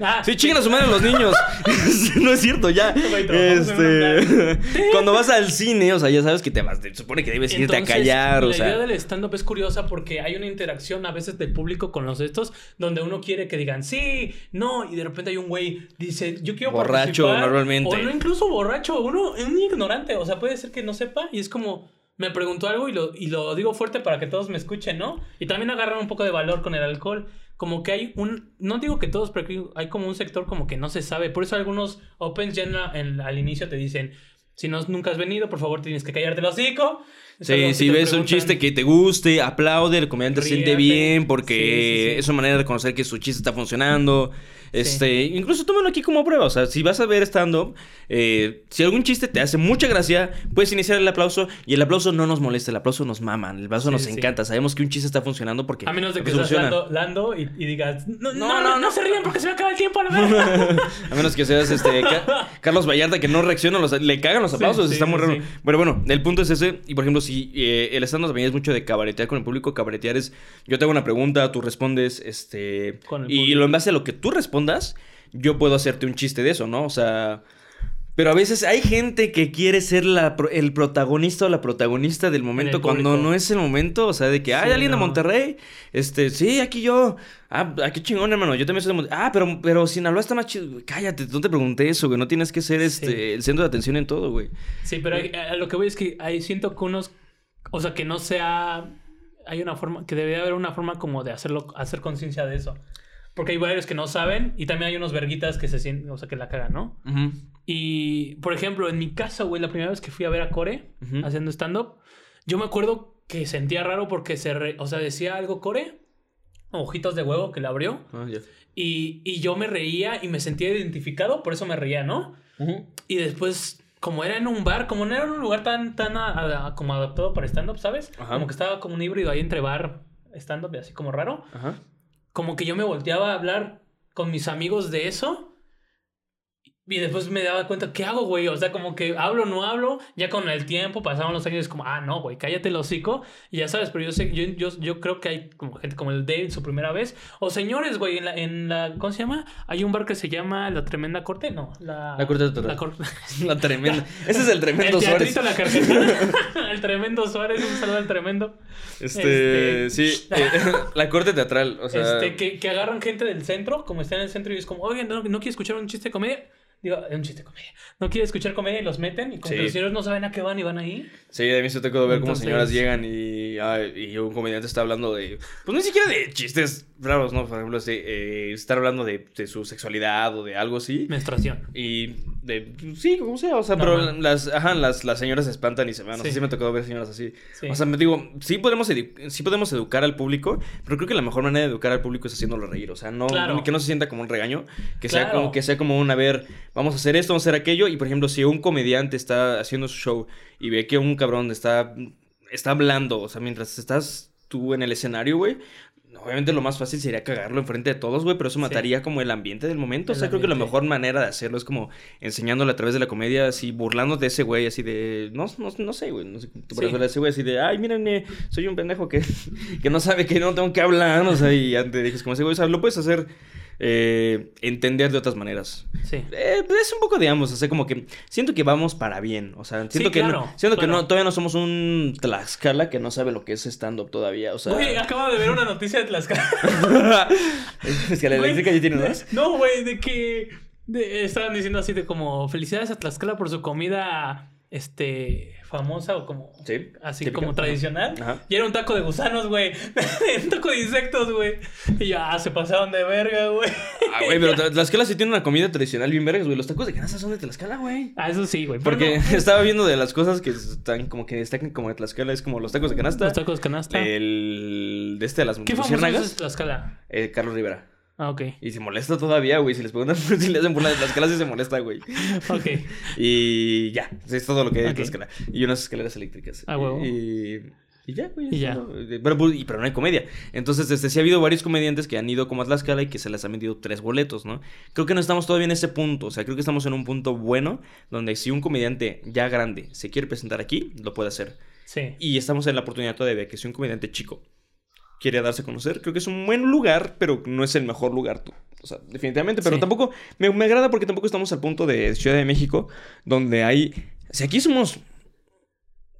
Ah. sí, chingan a su madre los niños. <laughs> no es cierto, ya. Este, cuando vas al cine, o sea, ya sabes que te vas, se supone que debes irte a callar, la o sea. idea del stand-up es curiosa porque hay una interacción a veces del público con los estos donde uno quiere que digan sí, no, y de repente hay un güey dice yo quiero Borracho, participar", normalmente. O no incluso borracho, uno es un ignorante, o sea, puede ser que no sepa y es como me preguntó algo y lo, y lo digo fuerte para que todos me escuchen, ¿no? Y también agarran un poco de valor con el alcohol. Como que hay un, no digo que todos, pero hay como un sector como que no se sabe. Por eso algunos opens ya en- al inicio te dicen, si no, nunca has venido, por favor tienes que callarte el hocico. Sí, si ves un chiste que te guste, aplaude, el comediante se siente bien porque Sí, sí, sí. es una manera de conocer que su chiste está funcionando. Este, incluso tómalo aquí como prueba. O sea, si vas a ver stand-up, eh, si algún chiste te hace mucha gracia, puedes iniciar el aplauso y el aplauso no nos molesta, el aplauso nos mama, el aplauso nos encanta. Sabemos que un chiste está funcionando porque. A menos de que seas. Lando, Lando y, y digas, no, no, No, no, se rían porque se me acaba el tiempo a la verga. <laughs> A menos que seas este Ca- <laughs> Carlos Vallarta que no reacciona, los- le cagan los aplausos, está muy raro. Pero bueno, el punto es ese. Y por ejemplo, si eh, el stand también es mucho de cabaretear con el público, cabaretear es yo te hago una pregunta, tú respondes, este. Con el y público. lo en base a lo que tú respondas, yo puedo hacerte un chiste de eso, ¿no? O sea. Pero a veces hay gente que quiere ser la el protagonista o la protagonista del momento cuando no es el momento. O sea, de que, hay Sí, alguien de. Monterrey. Este, sí, aquí yo. Ah, aquí chingón, hermano. Yo también soy de Monterrey. Ah, pero, pero Sinaloa está más chido. Cállate, no te pregunté eso, güey. No tienes que ser este, Sí. el centro de atención en todo, güey. Sí, pero hay- a lo que voy es que ahí siento que unos, o sea, que no sea, hay una forma, que debería haber una forma como de hacerlo, hacer conciencia de eso. Porque hay varios que no saben y también hay unos verguitas que se sienten, o sea, que la cagan, ¿no? Y, por ejemplo, en mi caso, güey, la primera vez que fui a ver a Core haciendo stand-up, yo me acuerdo que sentía raro porque se, re- o sea, decía algo Core, ojitos de huevo que le abrió, Ah, y, y yo me reía y me sentía identificado, por eso me reía, ¿no? Y después, como era en un bar, como no era un lugar tan, tan a- a- como adaptado para stand-up, ¿sabes? Ajá. Como que estaba como un híbrido ahí entre bar, stand-up y así como raro. Ajá. Como que yo me volteaba a hablar con mis amigos de eso. Y después me daba cuenta, ¿qué hago, güey? O sea, como que hablo, no hablo. Ya con el tiempo pasaban los años, es como, ah, no, güey, cállate el hocico. Y ya sabes, pero yo sé, yo, yo, yo creo que hay como gente como el Dave en su primera vez. O señores, güey, en la, en la, ¿cómo se llama? Hay un bar que se llama La Tremenda Corte, no. La, La Corte Teatral. La Corte. <laughs> La tremenda. Ese es el tremendo el Suárez. La <laughs> <laughs> el tremendo Suárez, un saludo al tremendo. Este, Este- sí, eh, la corte teatral, o sea, Este, que, que agarran gente del centro, como está en el centro, y es como, oigan, ¿no, no quiere escuchar un chiste de comedia? Digo, un chiste de comedia. No quiere escuchar comedia y los meten, y como Sí. que los señores no saben a qué van y van ahí. sí, a mí se tocó ver cómo señoras llegan y, ay, y un comediante está hablando de, pues ni siquiera de chistes raros, ¿no? Por ejemplo, este, eh, estar hablando de, de su sexualidad o de algo así. Menstruación. Y De, sí, como sea, o sea, pero las, ajá, las, las señoras se espantan y se van. O sea, Sí. sí me ha tocado ver señoras así. Sí. O sea, me digo, sí podemos, sí podemos educar al público, pero creo que la mejor manera de educar al público es haciéndolo reír. O sea, no, Claro. que no se sienta como un regaño, que sea como que sea como un, a ver, vamos a hacer esto, vamos a hacer aquello. Y por ejemplo, si un comediante está haciendo su show y ve que un cabrón está, está hablando, o sea, mientras estás tú en el escenario, güey. Obviamente lo más fácil sería cagarlo enfrente de todos, güey, pero eso Sí. mataría como el ambiente del momento. o sea, creo que la mejor manera de hacerlo es como enseñándole a través de la comedia, así burlándote de ese güey, así de. No, no, no sé, güey. No sé, tú Sí. sí. ese güey, así de. Ay, miren, eh, soy un pendejo que, <laughs> que no sabe que no tengo que hablar. O sea, y antes dices como ese güey, o sea, lo puedes hacer eh, entender de otras maneras. Sí. Eh, es un poco de ambos, o sea, como que siento que vamos para bien, o sea, siento Sí, que, claro, no, siento que no, todavía no somos un Tlaxcala que no sabe lo que es stand-up todavía, o sea... Güey, acabo de ver una noticia de Tlaxcala. <laughs> es que la Güey, eléctrica ya tiene dos. No, güey, de que de- estaban diciendo así de como felicidades a Tlaxcala por su comida este famosa o como Sí, así típica. como tradicional. Ajá. Y era un taco de gusanos, güey. <laughs> un taco de insectos, güey. Y ya se pasaron de verga, güey. Ah, güey, pero Tla- Tlaxcala sí tiene una comida tradicional bien vergas, güey. Los tacos de canasta son de Tlaxcala, güey. Ah, eso sí, güey. Porque no, <laughs> estaba viendo de las cosas que están como que destacan como de Tlaxcala, es como los tacos de canasta. los tacos canasta. El de este de las ¿Qué famoso es Tlaxcala? eh, Carlos Rivera. Ah, ok. Y se molesta todavía, güey. Si les preguntan <laughs> si le hacen por la de Tlaxcala, sí se molesta, güey. <laughs> Ok. <laughs> Y ya, es todo lo que hay en Ok. Tlaxcala. Y unas escaleras eléctricas. Ah, huevo. Y, y ya, güey. Y ya. Pero, pues, pero no hay comedia. Entonces, este, sí ha habido varios comediantes que han ido como a Tlaxcala y que se les han vendido tres boletos, ¿no? Creo que no estamos todavía en ese punto. O sea, creo que estamos en un punto bueno donde si un comediante ya grande se quiere presentar aquí, lo puede hacer. Sí. Y estamos en la oportunidad todavía que si un comediante chico quiere darse a conocer, creo que es un buen lugar, pero no es el mejor lugar. tú- O sea, definitivamente. Pero Sí. tampoco me, me agrada porque tampoco estamos al punto de Ciudad de México, donde hay. Si aquí somos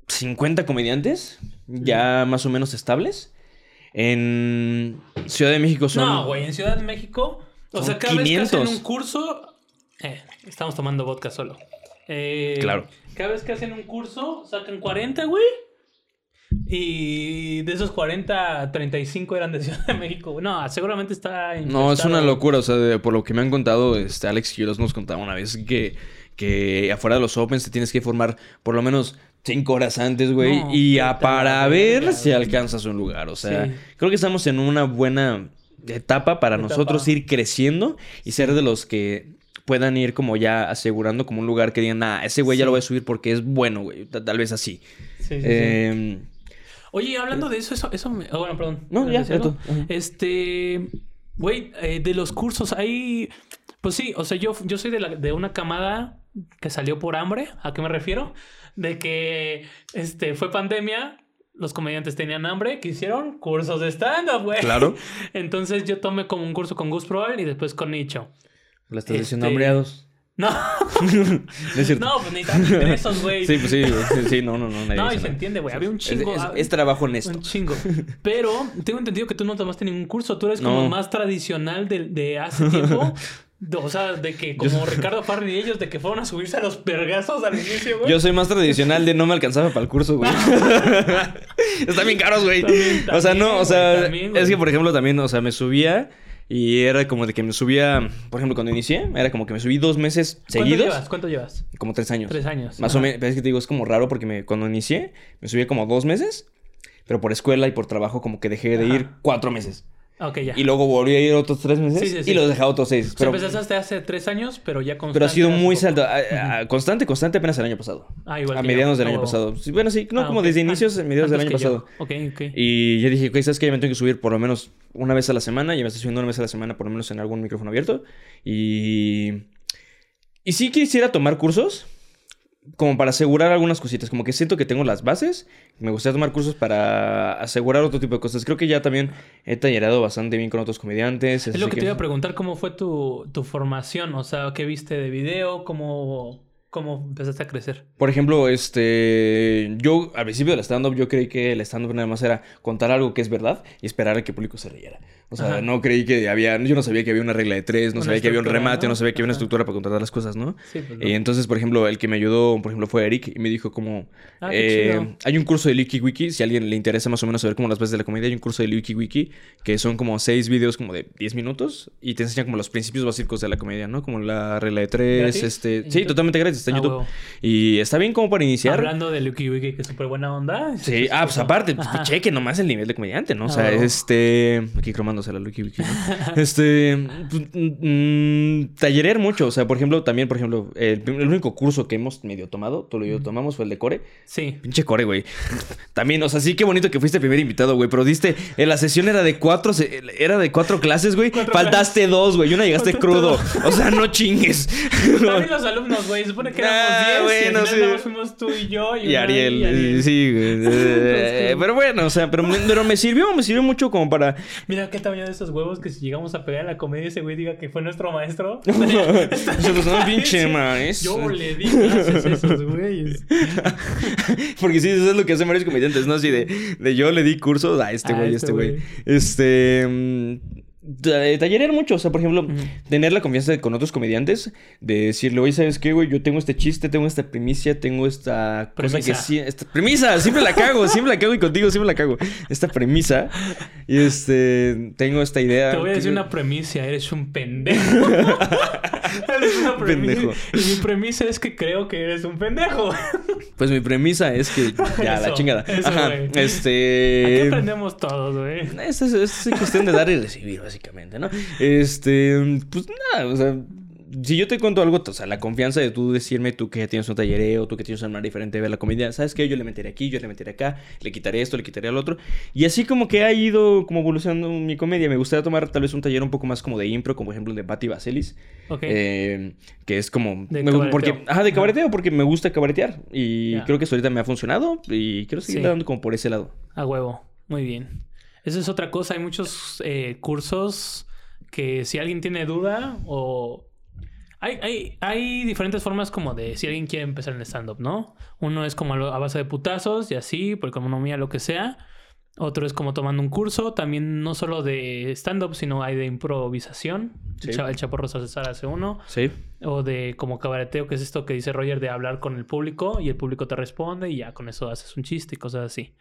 50 comediantes, ya más o menos estables. En Ciudad de México son. No, güey, en Ciudad de México. O sea, cada vez que 500. hacen un curso. Eh, estamos tomando vodka solo. Eh, Claro. Cada vez que hacen un curso, sacan 40, güey. Y de esos 40, 35 eran de Ciudad de México. No, seguramente está. No, es una locura. O sea, de- por lo que me han contado, este, Alex Quiroz nos contaba una vez que, que afuera de los Opens te tienes que formar por lo menos cinco horas antes, güey. No, y a para ver si alcanzas un lugar. O sea, Sí. creo que estamos en una buena etapa para Etapa. nosotros ir creciendo y ser de los que puedan ir como ya asegurando como un lugar que digan, ah, ese güey ya lo voy a subir porque es bueno, güey. Ta- Tal vez así. Sí, sí, sí. Oye, hablando de eso, eso, eso me... ah, bueno, perdón. No, ¿Me ya, ya tú. Este, güey, eh, de los cursos hay, pues sí, o sea, yo, yo soy de, la, de una camada que salió por hambre. ¿A qué me refiero? De que, este, fue pandemia, los comediantes tenían hambre, que hicieron cursos de stand-up, güey. Claro. <laughs> Entonces yo tomé como un curso con Gus Proal y después con Nicho. la estás diciendo Este- hambreados. No, <laughs> No es cierto. no, pues ni tan ingresos, güey. Sí, pues sí, sí, sí, no, no, no. nadie No, y se nada. entiende, güey. Había un Es- chingo. es- ah, es trabajo honesto. Un chingo. Pero tengo entendido que tú no tomaste ningún curso. Tú eres como No. más tradicional de, de hace tiempo. <laughs> O sea, de que como Ricardo Farri y ellos, de que fueron a subirse a los pergazos al inicio, güey. Yo soy más tradicional de no me alcanzaba para el curso, güey. <laughs> Están bien caros, güey. También, O sea, no, también, o sea, también, es que por ejemplo también, o sea, me subía y era como de que me subía, por ejemplo, cuando inicié, era como que me subí dos meses ¿Cuánto seguidos, llevas? ¿Cuánto llevas? como tres años. Tres años. Más Ajá. o menos, es que te digo, es como raro porque me, cuando inicié, me subía como dos meses, pero por escuela y por trabajo como que dejé de Ajá. ir cuatro meses. Ya. Y luego volví a ir otros tres meses Sí, sí, sí. y los dejaba otros seis. O sea, empezaste hace tres años, pero ya constante. pero ha sido muy salto. a- a- constante, constante apenas el año pasado. Ah, igual A que yo. mediados del Ah, año huevo. pasado. Bueno, sí, no, Ah, como desde inicios, mediados del año que yo. pasado. Ok, ok. Y yo dije, ok, ¿sabes qué? Ya me tengo que subir por lo menos una vez a la semana. Ya me estoy subiendo una vez a la semana, por lo menos en algún micrófono abierto. Y. Y sí quisiera tomar cursos. Como para asegurar algunas cositas. Como que siento que tengo las bases. Me gustaría tomar cursos para asegurar otro tipo de cosas. Creo que ya también he tallerado bastante bien con otros comediantes. Es lo que te iba a preguntar, ¿cómo fue tu, tu formación? O sea, ¿qué viste de video? ¿Cómo, ¿Cómo empezaste a crecer? Por ejemplo, este. Yo, al principio del stand-up, yo creí que el stand-up nada más era contar algo que es verdad y esperar a que el público se riera. O sea, Ajá. no creí que había. Yo no sabía que había una regla de tres, no Una sabía que había un remate, no, sabía que había una estructura para contratar las cosas, ¿no? Sí, pues. Y entonces, por ejemplo, el que me ayudó, por ejemplo, fue Eric y me dijo como... Ah, eh, hay un curso de Licky Wiki, si a alguien le interesa más o menos saber cómo las bases de la comedia, hay un curso de Licky Wiki que son como seis videos como de 10 minutos y te enseñan como los principios básicos de la comedia, ¿no? Como la regla de tres, ¿Gratis? este... ¿En Sí, totalmente gratis, está en Ah, YouTube. huevo. Y está bien como para iniciar. Hablando de Lucky Wiki, que es súper buena onda. Sí, ah, pues aparte, pues, Ajá. cheque nomás el nivel de comediante, ¿no? O Ah, sea, huevo. este. Aquí cromándose la Lucky Wiki. ¿no? <laughs> este. pues, mm, tallerear mucho. O sea, por ejemplo, también, por ejemplo, el, el único curso que hemos medio tomado, tú y yo tomamos, fue el de Core. Sí. Pinche Core, güey. También, o sea, sí, qué bonito que fuiste el primer invitado, güey. Pero diste. En la sesión era de cuatro. Era de cuatro clases, güey. Faltaste dos, güey. Y una llegaste crudo. O sea, no chingues. <laughs> También los alumnos, güey. Se supone que éramos 10. bueno, y sí. fuimos tú y yo. Y, Ariel, y Ariel. sí, güey. <laughs> Eh, pero bueno, o sea, pero, me- pero me sirvió, me sirvió mucho como para. Mira qué tamaño de esos huevos que si llegamos a pegar en la comedia ese güey diga que fue nuestro maestro. <laughs> Se pues no, pinche maestro. Yo le di clases a esos güeyes. <laughs> Porque sí, eso es lo que hacen varios comediantes, ¿no? Así de, de yo le di cursos a este A güey, este este güey. güey. Este. Ta- Tallerear mucho, o sea, por ejemplo, tener la confianza de- con otros comediantes, de decirle, oye, ¿sabes qué, güey? Yo tengo este chiste, tengo esta primicia, tengo esta cosa que Premisa. sí. Esta premisa, siempre la cago, siempre la cago y contigo siempre la cago. Esta premisa, y este. Tengo esta idea. Te voy a decir una premisa, eres un pendejo. <laughs> eres una premisa. Pendejo. Y mi premisa es que creo que eres un pendejo. Pues mi premisa es que. Ya, la chingada. eso, Ajá. Este. Aquí aprendemos todos, güey. Es, es, es cuestión de dar y recibir, básicamente, ¿no? Este, pues nada, o sea, si yo te cuento algo, o sea, la confianza de tú decirme, tú que tienes un tallereo, tú que tienes una manera diferente de ver la comedia, ¿sabes qué? Yo le meteré aquí, yo le meteré acá, le quitaré esto, le quitaré al otro. Y así como que ha ido como evolucionando mi comedia. Me gustaría tomar tal vez un taller un poco más como de impro, como por ejemplo el de Patti Vaselis. Ok. Eh, que es como... De me- porque, ajá, de cabareteo, porque me gusta cabaretear. Y creo que eso ahorita me ha funcionado y quiero seguir Sí. dando como por ese lado. A huevo. Muy bien. Esa es otra cosa. Hay muchos eh, cursos que si alguien tiene duda o... Hay, hay, hay diferentes formas como de si alguien quiere empezar en stand-up, ¿no? Uno es como a, base de putazos y así, por economía, lo que sea. Otro es como tomando un curso, también no solo de stand-up, sino hay de improvisación. Sí. El, Cha- el Chaporro César hace uno. Sí. O de como cabareteo, que es esto que dice Roger, de hablar con el público y el público te responde y ya con eso haces un chiste y cosas así.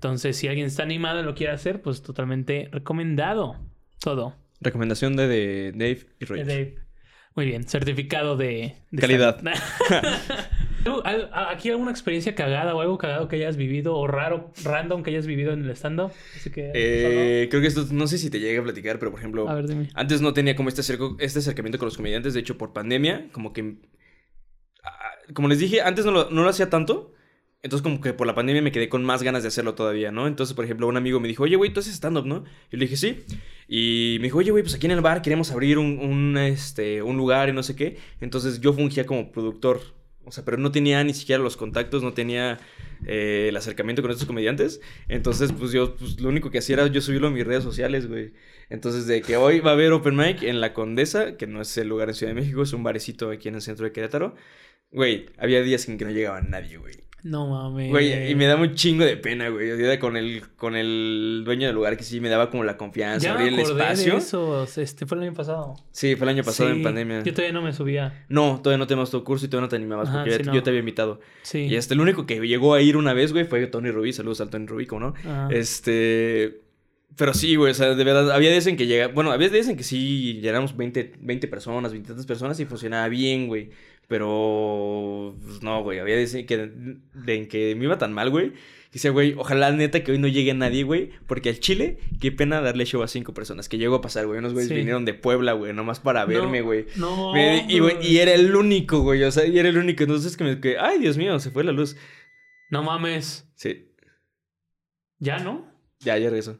Entonces, si alguien está animado y lo quiere hacer, pues totalmente recomendado. Todo. Recomendación de, de Dave y Roger. Dave. Muy bien, certificado de... de Calidad. stand-up. <laughs> ¿Al- a- ¿Aquí alguna experiencia cagada o algo cagado que hayas vivido o raro, random que hayas vivido en el stand-up? Que... Eh, creo que esto, no sé si te llega a platicar, pero por ejemplo, A ver, dime. antes no tenía como este, acerco- este acercamiento con los comediantes, de hecho por pandemia, como que, ah, como les dije, antes no lo, no lo hacía tanto, entonces como que por la pandemia me quedé con más ganas de hacerlo todavía, ¿no? Entonces, por ejemplo, un amigo me dijo, oye, güey, ¿tú haces stand-up, no? Y le dije, sí. Y me dijo, oye, güey, pues aquí en el bar queremos abrir un, este, un lugar y no sé qué. Entonces yo fungía como productor. O sea, pero no tenía ni siquiera los contactos, no tenía eh, el acercamiento con estos comediantes. Entonces, pues yo, pues lo único que hacía era yo subirlo a mis redes sociales, güey. Entonces, de que hoy va a haber Open Mic en La Condesa, que no es el lugar en Ciudad de México, es un barecito aquí en el centro de Querétaro. Güey, había días en que no llegaba nadie, güey. No mames. Güey, y me daba un chingo de pena, güey. O sea, con el, con el dueño del lugar que sí me daba como la confianza, Ya me abrir el acordé espacio. de eso. Este fue el año pasado. Sí, fue el año pasado en pandemia. Yo todavía no me subía. No, todavía no tenemos tu curso y todavía no te animabas Ajá, porque ya sí, te- no. yo te había invitado. Sí. Y este, el único que llegó a ir una vez, güey, fue Tony Rubí. Saludos al Tony Rubí, ¿cómo no? Ajá. Este. Pero sí, güey, o sea, de verdad, había días en que llega. Bueno, había días en que sí llegamos 20, 20 personas, 20 tantas personas y funcionaba bien, güey. Pero. Pues no, güey, había en que, de, en que me iba tan mal, güey. Decía, güey, ojalá neta que hoy no llegue nadie, güey. Porque al Chile, qué pena darle show a cinco personas. Que llegó a pasar, güey. Unos güeyes Sí. vinieron de Puebla, güey, nomás para verme, güey. No. Y, güey, y era el único, güey. O sea, y era el único. Entonces que me. Que, Ay, Dios mío, se fue la luz. No mames. Sí, ¿Ya no? ya, ya regresó.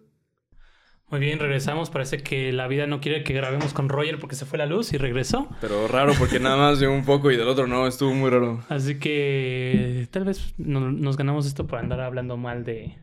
Muy bien, regresamos. Parece que la vida no quiere que grabemos con Roger porque se fue la luz y regresó. Pero raro porque nada más de un poco y del otro no, estuvo muy raro. Así que tal vez no- nos ganamos esto por andar hablando mal de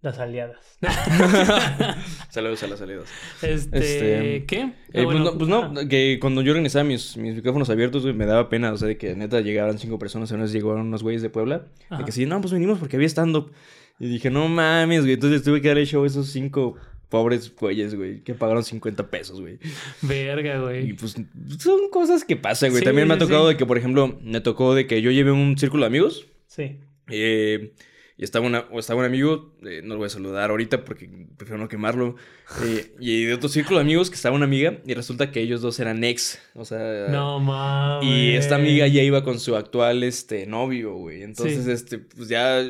las aliadas. <laughs> Saludos a las salidas. Este, Este, ¿qué? Eh, Ah, pues, bueno, no, pues no, ah, que cuando yo organizaba mis, mis micrófonos abiertos, me daba pena, o sea, de que neta llegaran cinco personas, una vez llegaron unos güeyes de Puebla, Ajá. de que sí, no, pues venimos porque había stand-up. Y dije, no mames, güey, entonces tuve que darle show a esos cinco pobres güeyes, güey, que pagaron 50 pesos, güey. Verga, Y güey. pues son cosas que pasan, güey. Sí, También me ha tocado sí. de que, por ejemplo, me tocó de que yo llevé un círculo de amigos. Sí. eh, y estaba, una, o estaba un amigo, eh, no lo voy a saludar ahorita porque prefiero no quemarlo. eh, y de otro círculo de amigos que estaba una amiga y resulta que ellos dos eran ex. O sea. No mames. Y esta amiga ya iba con su actual este, novio, güey. Entonces, Sí. este, pues ya.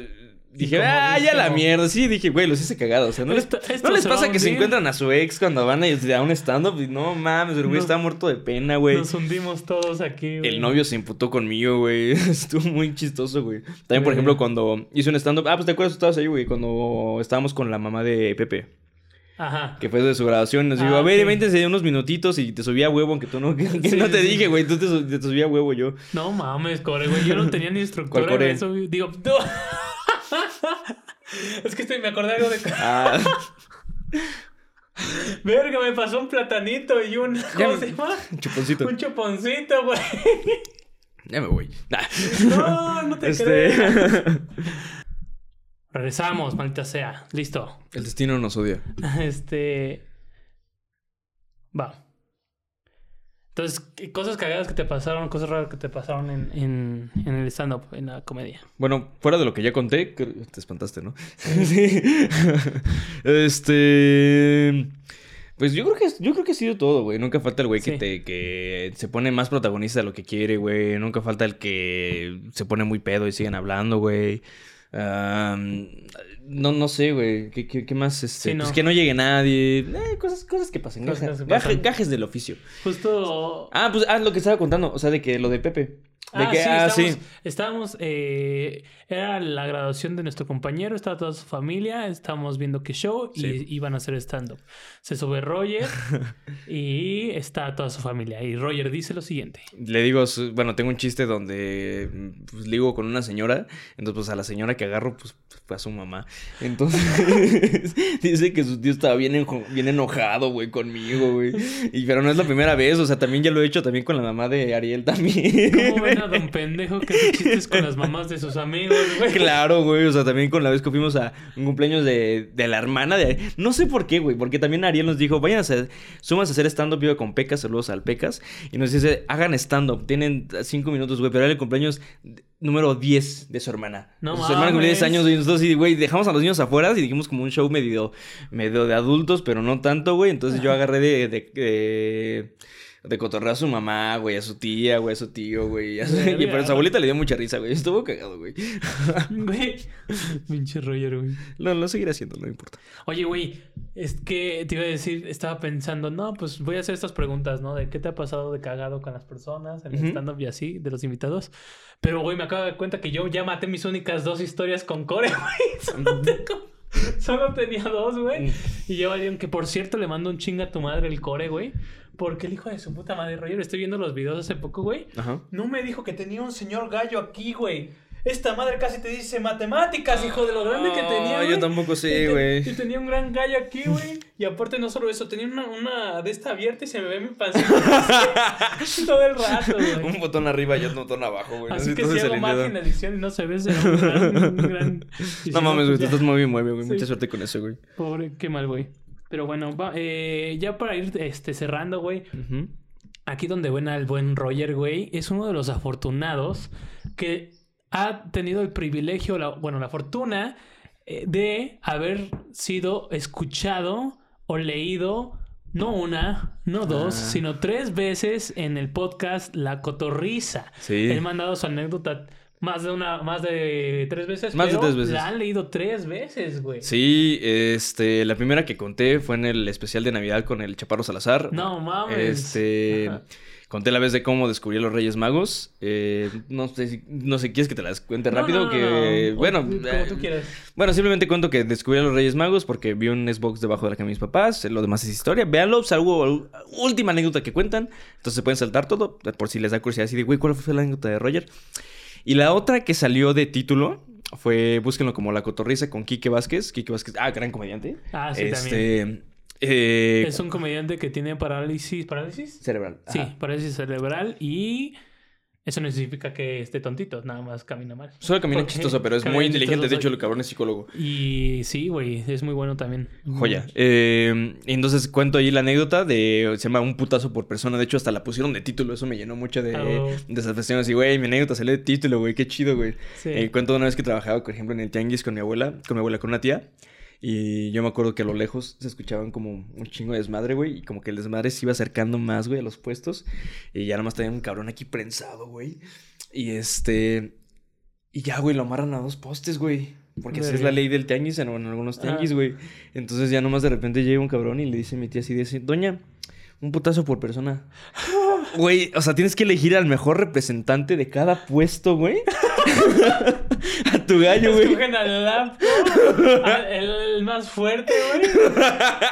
Dije, ah, ya la mierda. Sí, dije, güey, los hice cagados. O sea, no les, Esto- no les pasa que se encuentran a su ex cuando van a, a un stand-up. No mames, el güey está muerto de pena, güey. Nos hundimos todos aquí, güey. El novio se imputó conmigo, güey. <laughs> Estuvo muy chistoso, güey. También, por ejemplo, cuando hice un stand-up. Ah, pues te acuerdas, tú estabas ahí, güey. Cuando estábamos con la mamá de Pepe. Ajá. Que fue de su grabación. Nos dijo, Ah, a ver, véntense unos minutitos y te subí a huevo, aunque tú no. <laughs> Que, Sí, no te sí. dije, güey. Tú te, te subí a huevo yo. No mames, core, güey. Yo no tenía ni instructora <laughs> ¿Cuál core? en eso. güey. Digo, no. <laughs> es que estoy, me acordé algo de. Ah, <laughs> Verga, me pasó un platanito y un. ¿Cómo se llama? chuponcito. Un chuponcito, güey. <laughs> Ya me voy. No, no te Este. creas. Regresamos, maldita sea. Listo. El destino nos odia. Este. Va. Entonces, ¿qué cosas cagadas que te pasaron, cosas raras que te pasaron en, en, en el stand-up, en la comedia. Bueno, fuera de lo que ya conté, te espantaste, ¿no? <laughs> sí. este. Pues yo creo que yo creo que ha sido todo, güey. Nunca falta el güey que te que se pone más protagonista de lo que quiere, güey. Nunca falta el que se pone muy pedo y siguen hablando, güey. Am, no, no sé, güey. ¿Qué, qué, qué más? Este, Sí, no. Pues que no llegue nadie. Eh, cosas, cosas que pasen. Cosas gajes, que pasan. gaje- gajes del oficio. Justo. Ah, pues ah, lo que estaba contando. O sea, de que lo de Pepe. De Ah, que, sí, ah, estábamos, sí. estábamos, eh, era la graduación de nuestro compañero, estaba toda su familia, estábamos viendo qué show y iban a hacer stand-up. Se sube Roger <laughs> y está toda su familia. Y Roger dice lo siguiente. Le digo, bueno, tengo un chiste donde pues, ligo con una señora. Entonces, pues a la señora que agarro, pues fue a su mamá. Entonces, <laughs> dice que su tío estaba bien, enjo- bien enojado, güey, conmigo, güey. Y pero no es la primera vez, o sea, también ya lo he hecho también con la mamá de Ariel también. ¿Cómo ven a don pendejo que hace chistes con las mamás de sus amigos, güey? Claro, güey. O sea, también con la vez que fuimos a un cumpleaños de, de la hermana de No sé por qué, güey. Porque también Ariel nos dijo, vayan a hacer, súmanse a hacer stand-up. Viva con Pecas, saludos al Pecas. Y nos dice, hagan stand-up. Tienen cinco minutos, güey. Pero era el cumpleaños número 10 de su hermana. No su hermana cumplió 10 mames. años, y nosotros, güey, dejamos a los niños afuera y dijimos como un show medio, medio de adultos, pero no tanto, güey. Entonces yo agarré de. de, de de cotorrear a su mamá, güey, a su tía, güey, a su tío, güey. a su- <laughs> Y pero a su abuelita le dio mucha risa, güey. Estuvo cagado, güey. <laughs> Güey. Pinche Roger, güey. Lo, lo seguiré haciendo, no importa. Oye, güey, es que te iba a decir, estaba pensando, no, pues voy a hacer estas preguntas, ¿no? De qué te ha pasado de cagado con las personas, en el Ujú. stand-up y así, de los invitados. Pero, güey, me acabo de dar cuenta que yo ya maté mis únicas dos historias con Core, <laughs> güey. Solo, tengo- solo tenía dos, güey. Y ya valieron que, por cierto, le mando un chinga a tu madre el Core, güey. Porque el hijo de su puta madre, Roger, estoy viendo los videos hace poco, güey. Ajá. No me dijo que tenía un señor gallo aquí, güey. Esta madre casi te dice matemáticas, hijo de lo grande que tenía. Ah, yo tampoco sé, güey. Y tenía un gran gallo aquí, güey. Y aparte, no solo eso, tenía una, una de esta abierta y se me ve mi pancita. <laughs> todo el rato, güey. Un botón arriba y otro botón abajo, güey. Así No que si hago edición y no se ve, será un gran. un <laughs> gran- No mames, güey, te estás muy bien, güey. Mucha suerte con eso, güey. Pobre, qué mal, güey. Pero bueno, va, eh, ya para ir este, cerrando, güey. Aquí donde ven al buen Roger, güey, es uno de los afortunados que ha tenido el privilegio, la- bueno, la fortuna eh, de haber sido escuchado o leído no una, no dos, Ah. sino tres veces en el podcast La Cotorriza. Sí. Él mandado su anécdota más de una, más de tres veces. Más de tres veces. La han leído tres veces, güey. Sí, este, la primera que conté fue en el especial de Navidad con el Chaparro Salazar. No mames. Este, Ajá. conté la vez de cómo descubrí a los Reyes Magos. Eh, no sé no sé, ¿quieres que te las cuente No, rápido? no, no, que, no. bueno, como eh, tú quieras. Bueno, simplemente cuento que descubrí a los Reyes Magos porque vi un Xbox debajo de la cama de mis papás. Lo demás es historia. Véanlo, es algo, última anécdota que cuentan. Entonces se pueden saltar todo por si les da curiosidad. Así de, güey, ¿cuál fue la anécdota de Roger? Y la otra que salió de título fue, búsquenlo como La Cotorriza con Quique Vázquez. Quique Vázquez, ah, gran comediante. Ah, sí, este, Eh, Es un comediante que tiene parálisis. ¿Parálisis? Cerebral. Sí, parálisis cerebral y eso no significa que esté tontito, nada más camina mal. Solo camina Porque chistoso, pero es muy inteligente. De hecho, el cabrón es psicólogo. Y sí, güey, es muy bueno también. Joya. Eh, entonces cuento ahí la anécdota de. Se llama un putazo por persona. De hecho, hasta la pusieron de título. Eso me llenó mucho de, Oh. de satisfacción. Así, güey, mi anécdota salió de título, güey. Qué chido, güey. Sí. Eh, cuento una vez que trabajaba, por ejemplo, en el tianguis con mi abuela, con mi abuela, con una tía. Y yo me acuerdo que a lo lejos se escuchaban como un chingo de desmadre, güey. Y como que el desmadre se iba acercando más, güey, a los puestos. Y ya nomás tenía un cabrón aquí prensado, güey. Y este. Y ya, güey, lo amarran a dos postes, güey. Porque así es la ley del tianguis en, en algunos Ah. tianguis, güey. Entonces ya nomás de repente llega un cabrón y le dice a mi tía así, dice, Doña, un putazo por persona. <laughs> Güey, o sea, tienes que elegir al mejor representante de cada puesto, güey. <laughs> a tu gallo, güey. Escogen al laptop, al- el, el más fuerte, güey.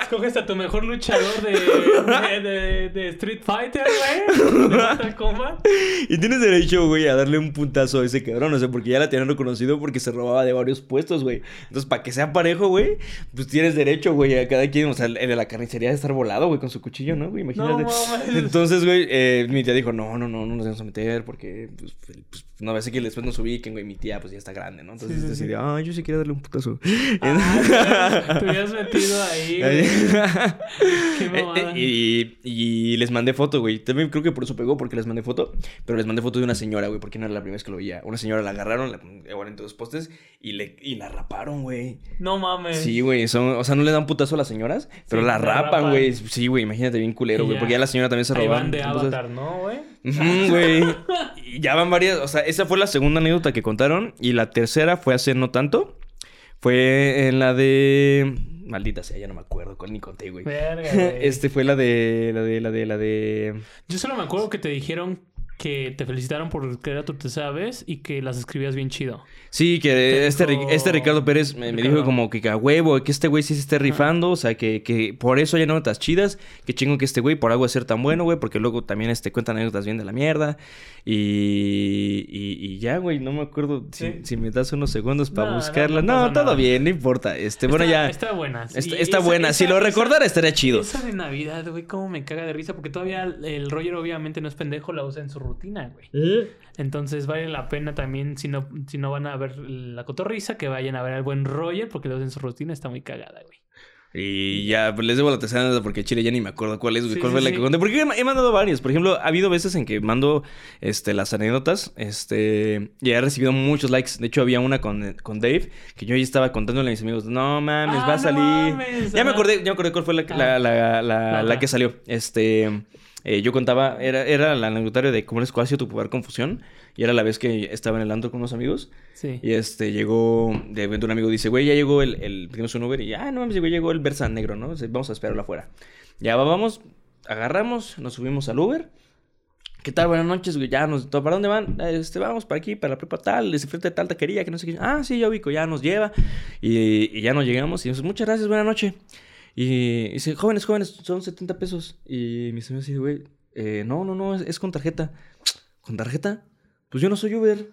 Escoges a tu mejor luchador de, de, de- de Street Fighter, güey. De Mortal Kombat. Y tienes derecho, güey, a darle un puntazo a ese cabrón. O sea, porque ya la tenían reconocido porque se robaba de varios puestos, güey. Entonces, para que sea parejo, güey, pues tienes derecho, güey, a cada quien. O sea, el de la carnicería de estar volado, güey, con su cuchillo, ¿no, güey? Imagínate. No. Entonces, güey, eh, mi tía dijo, no, no, no, no nos vamos a meter porque, pues, pues, no va a ser que después nos ubiquen, güey. Mi tía, pues, ya está grande, ¿no? Entonces Sí, decidió, ah, yo sí quiero darle un putazo. Ah, <laughs> te hubieras metido ahí, güey. <laughs> Qué Eh, mamada. eh, y, y les mandé foto, güey. También creo que por eso pegó, porque les mandé foto. Pero les mandé foto de una señora, güey, porque no era la primera vez que lo veía. Una señora la agarraron, la igual entre dos postes, y, le, y la raparon, güey. No mames. Sí, güey. son- O sea, no le dan putazo a la señoras, pero Sí, la rapan, güey. Sí, güey, imagínate bien culero, güey. Porque ya la señora también se van de Entonces- Avatar, ¿no, güey? Güey. Y ya van varias. O sea, esa fue la segunda anécdota que contaron. Y la tercera fue hace no tanto. Fue en la de. Maldita sea, ya no me acuerdo cuál ni conté, güey. Verga, <laughs> güey. Este fue la de. La de. La de. La de. Yo solo me acuerdo que te dijeron que te felicitaron por crear tú te sabes y que las escribías bien chido. Sí, que Te este, dijo- este Ricardo Pérez me, dijo como que, que a huevo, que este güey sí se esté rifando, o sea, que, que por eso hay notas chidas, que chingo que este güey por algo de ser tan bueno, güey, porque luego también este cuentan anécdotas bien de la mierda. Y, y, y ya, güey, no me acuerdo si, Sí. si me das unos segundos para No, buscarla. no todo nada. bien, no importa. Este, bueno, ya. Está buena. Está, Sí, está esa- buena. si lo recordara estaría chido. Esa de Navidad, güey, cómo me caga de risa. Porque todavía el Roger, obviamente, no es pendejo, la usa en su rutina, güey. Entonces vale la pena también, si no, si no van a ver la cotorriza, que vayan a ver al buen Roger, porque usa en su rutina, está muy cagada, güey. Y ya, pues les debo la tercera porque Chile ya ni me acuerdo cuál es, güey. Sí, ¿Cuál sí, fue la sí. que conté? Porque he mandado varios. Por ejemplo, ha habido veces en que mando este, las anécdotas. Este. Y he recibido muchos likes. De hecho, había una con, con Dave que yo ya estaba contándole a mis amigos. No mames, Ah, va a no salir. mames, ya me ah. acordé, ya me acordé cuál fue la, Ah. la, la, otra. que salió. Este. Eh, yo contaba, era, era el anecdotario de cómo es cuál ha sido tu popular confusión. Y era la vez que estaba en el antro con unos amigos. Sí. Y este, llegó, de repente un amigo dice, güey, ya llegó el, el, pedimos un Uber y, ah, no mames, güey, llegó el Versa negro, ¿no? Vamos a esperarlo afuera. Ya va, vamos, agarramos, nos subimos al Uber. ¿Qué tal? Buenas noches, güey, ya nos, ¿para dónde van? "Ah, Este, vamos para aquí, para la prepa tal, de frente de tal taquería, que no sé qué. Ah, sí, ya ubico, ya nos lleva. Y, y ya nos llegamos y dice, muchas gracias, buena noche. Y dice, jóvenes, jóvenes, son 70 pesos. Y mis amigos dice, güey, eh, no, no, no, es, es con tarjeta. ¿Con tarjeta? Pues yo no soy Uber.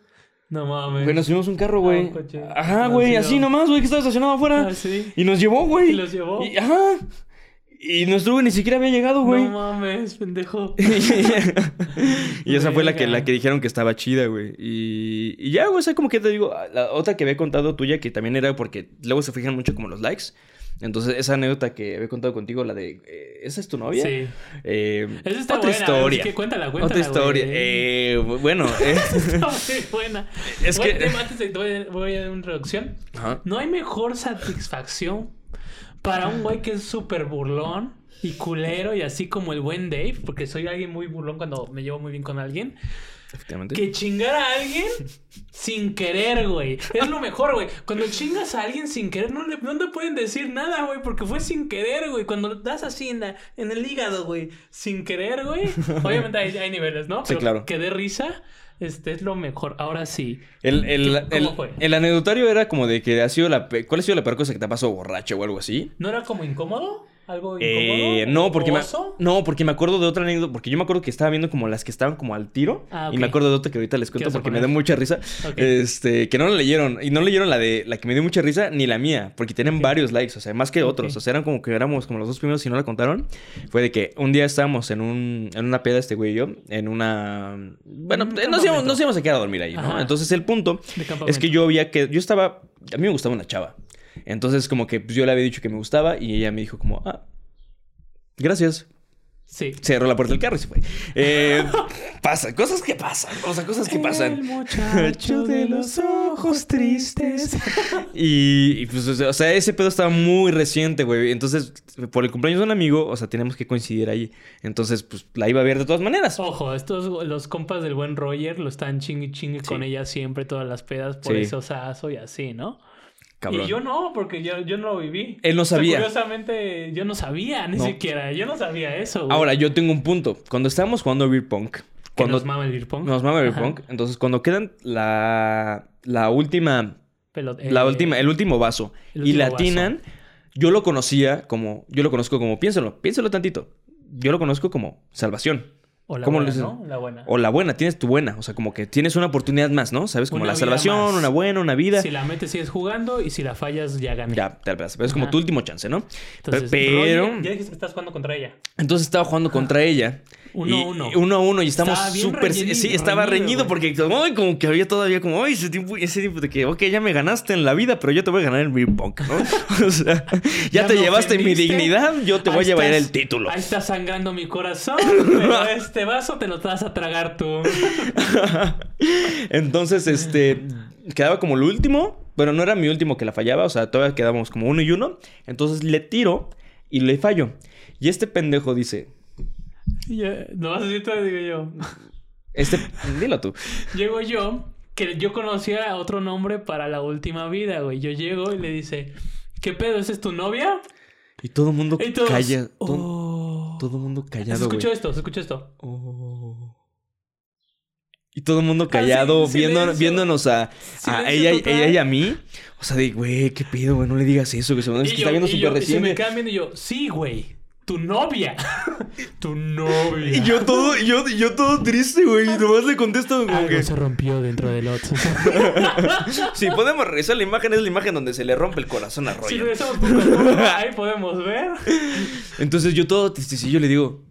No mames. Güey, nos subimos un carro, güey. coche. Ajá, güey, sí, así no. nomás, güey, que estaba estacionado afuera. Ah, sí. Y nos llevó, güey. Y los llevó. Y- ajá. Y nuestro ni siquiera había llegado, güey. No mames, pendejo. <laughs> y esa fue la que, la que dijeron que estaba chida, güey. Y, y ya, güey, o sea, como que te digo, la otra que había contado tuya, que también era porque luego se fijan mucho como los likes. Entonces, esa anécdota que había contado contigo, la de, eh, ¿esa es tu novia? Sí. Eh, Esa está otra buena, historia. que cuéntala, cuéntala, Otra historia. Eh, bueno, <laughs> eh, Está muy buena. <laughs> Es Buen que- antes de voy, a- voy a dar una introducción. Ajá. No hay mejor satisfacción para un güey que es súper burlón y culero y así como el buen Dave, porque soy alguien muy burlón cuando me llevo muy bien con alguien, efectivamente. que chingar a alguien sin querer, güey. Es lo mejor, güey. Cuando chingas a alguien sin querer, no le, no te pueden decir nada, güey, porque fue sin querer, güey. Cuando das así en, la- en el hígado, güey, sin querer, güey. <laughs> Obviamente hay, hay niveles, ¿no? Sí, Pero claro. Que dé risa, este es lo mejor. Ahora sí. El, el, ¿Qué- el, cómo fue? el anecdotario era como de que ha sido la ¿Cuál ha sido la peor cosa que te ha pasado borracho o algo así? ¿No era como incómodo? ¿Algo Eh, incómodo? no, porque no, porque me acuerdo de otra anécdota. Porque yo me acuerdo que estaba viendo como las que estaban como al tiro. Ah, Y me acuerdo de otra que ahorita les cuento porque me da mucha risa. Este, que no la leyeron. Y no leyeron la de la que me dio mucha risa ni la mía. Porque tienen varios likes, o sea, más que otros. O sea, eran como que éramos como los dos primeros y no la contaron. Fue de que un día estábamos en un, en una peda, este güey y yo, en una. Bueno, Un nos íbamos, nos íbamos a quedar a dormir ahí, ¿no? Ajá. Entonces el punto es que yo había que. Yo estaba. A mí me gustaba una chava. Entonces, como que pues, yo le había dicho que me gustaba y ella me dijo, como, ah, gracias. Sí. Cerró la puerta del carro y se fue. Eh, <laughs> pasa, cosas que pasan. O sea, cosas que El pasan. muchacho de los ojos tristes. <laughs> Y, y, pues, o sea, ese pedo estaba muy reciente, güey. Entonces, por el cumpleaños de un amigo, o sea, teníamos que coincidir ahí. Entonces, pues la iba a ver de todas maneras. Ojo, estos los compas del buen Roger lo están chingue chingue con ella siempre, todas las pedas, por Sí. eso osazo y así, ¿no? Cabrón. Y yo no, porque yo, yo no lo viví. Él no O sea, sabía. curiosamente, yo no sabía, ni No. siquiera. Yo no sabía eso. güey. Ahora, yo tengo un punto. Cuando estábamos jugando Beer Punk, cuando nos mama el beer pong. nos mama Beer Ajá. Punk, entonces cuando quedan la, la última, Pelot- la eh, última, el último vaso el y la atinan, yo lo conocía como, yo lo conozco como, piénsalo, piénsalo tantito. Yo lo conozco como salvación. O la ¿cómo buena? ¿no? La buena. O la buena, tienes tu buena. O sea, como que tienes una oportunidad más, ¿no? ¿Sabes? Como Una la salvación, más. una buena, una vida. Si la metes sigues jugando y si la fallas ya gané. Ya, te la Pero es como tu último chance, ¿no? Entonces, pero. Ya dijiste que estás jugando contra ella. Entonces estaba jugando contra ella. Uno y- a uno. y Uno a uno. Y estamos súper. Sí, estaba reñido, porque ay, como que había todavía como, ay, ese tiempo, ese tiempo de que, ok, ya me ganaste en la vida, pero yo te voy a ganar en Beer ¿no? <laughs> o sea, ya, Ya te llevaste mi dignidad, yo te voy a llevar estás- el título. Ahí está sangrando mi corazón, <laughs> pero este vaso te lo vas a tragar tú. <laughs> Entonces, este, quedaba como el último, pero no era mi último que la fallaba, o sea, todavía quedábamos como uno y uno. Entonces le tiro y le fallo. Y este pendejo dice, No vas a decir todo, digo yo. este, dilo tú. Llego yo, que yo conocía otro nombre para la última vida, güey. Yo llego y le dice, ¿qué pedo? ¿Esa es tu novia? Y todo el mundo todos, calla, todo, "Oh". todo el mundo Se callado, escuchó güey. esto, se escuchó esto. Oh. Y todo el mundo callado, viendo- silencio. viéndonos a, ella, ella y a mí. O sea, de, güey, qué pedo, güey, no le digas eso, que se es que está viendo súper yo- y se me quedan viendo y yo, sí, güey, tu novia. <laughs> tu novia. Y yo todo, yo, yo todo triste, güey. Y nomás le contesto como Algo que. se rompió dentro del otro. <laughs> Si podemos regresar la imagen, es la imagen donde se le rompe el corazón a si Roger. regresamos a poco, ahí podemos ver. Entonces yo todo tristecillo le digo,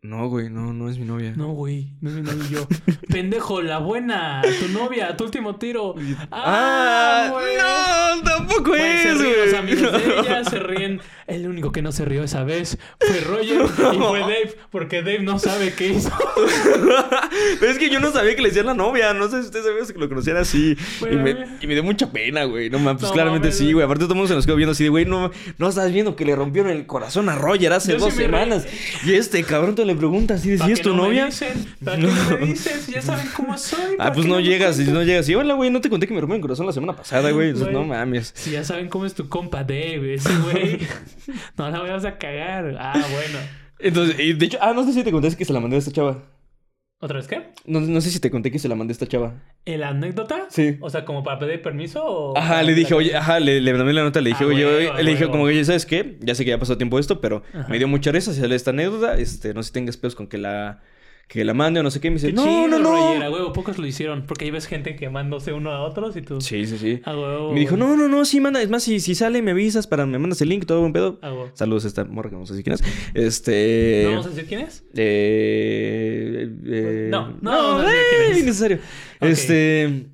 no, güey, no, no es mi novia. No, güey, no es mi novia y yo. <laughs> Pendejo, la buena, tu novia, tu último tiro. Ah, güey. no, tampoco Güey, se es, ríen los güey. amigos de <laughs> ella, se ríen. El único que no se rió esa vez fue Roger <laughs> y fue Dave, porque Dave no sabe qué hizo. Pero es que yo no sabía que le decían la novia. No sé si ustedes sabían que lo conocían así. y, me, güey. y me dio mucha pena, güey. No mames, pues No claramente mames, sí, güey. güey. Aparte todo el mundo se nos quedó viendo así de, güey, no, no estás viendo que le rompieron el corazón a Roger hace sí dos semanas. Y este cabrón te le pregunta así de, ¿Para ¿sí es qué tu no me novia? dicen? ¿Para qué no me dicen? Si ya saben cómo soy. Ah, ¿para pues qué no llegas, y no llegas. Y hola, güey, no te conté que me rompieron el corazón la semana pasada, güey. Güey. no mames. Si ya saben cómo es tu compa Dave, ese güey. <laughs> no la vayas a cagar. Ah, bueno. Entonces, y de hecho, ah, no sé si te conté que se la mandé a esta chava. ¿Otra vez qué? No, no sé si te conté que se la mandé a esta chava. ¿El anécdota? Sí. O sea, como para pedir permiso o. Ajá, le dije, oye, ajá, le, le mandé la nota, le dije, Ah, oye, huevo, oye, le dije huevo. como que, ¿sabes qué? Ya sé que ya pasó tiempo de esto, pero Ajá. me dio mucha risa hacerle esta anécdota, este, no sé si tengas pedos con que la, que la mande o no sé qué, y me dice, Qué no, chido, no, a no. huevo, pocos lo hicieron. Porque ahí ves gente quemándose uno a otros y tú. Sí, sí, sí. A huevo. Me dijo, no, no, no, sí, manda, es más, si, si sale me avisas para, me mandas el link, todo buen pedo. A huevo. Saludos a esta morra que no sé si quién es. Este... ¿No vamos a decir quién es? Eh, eh, No, no a innecesario. Ok. Este.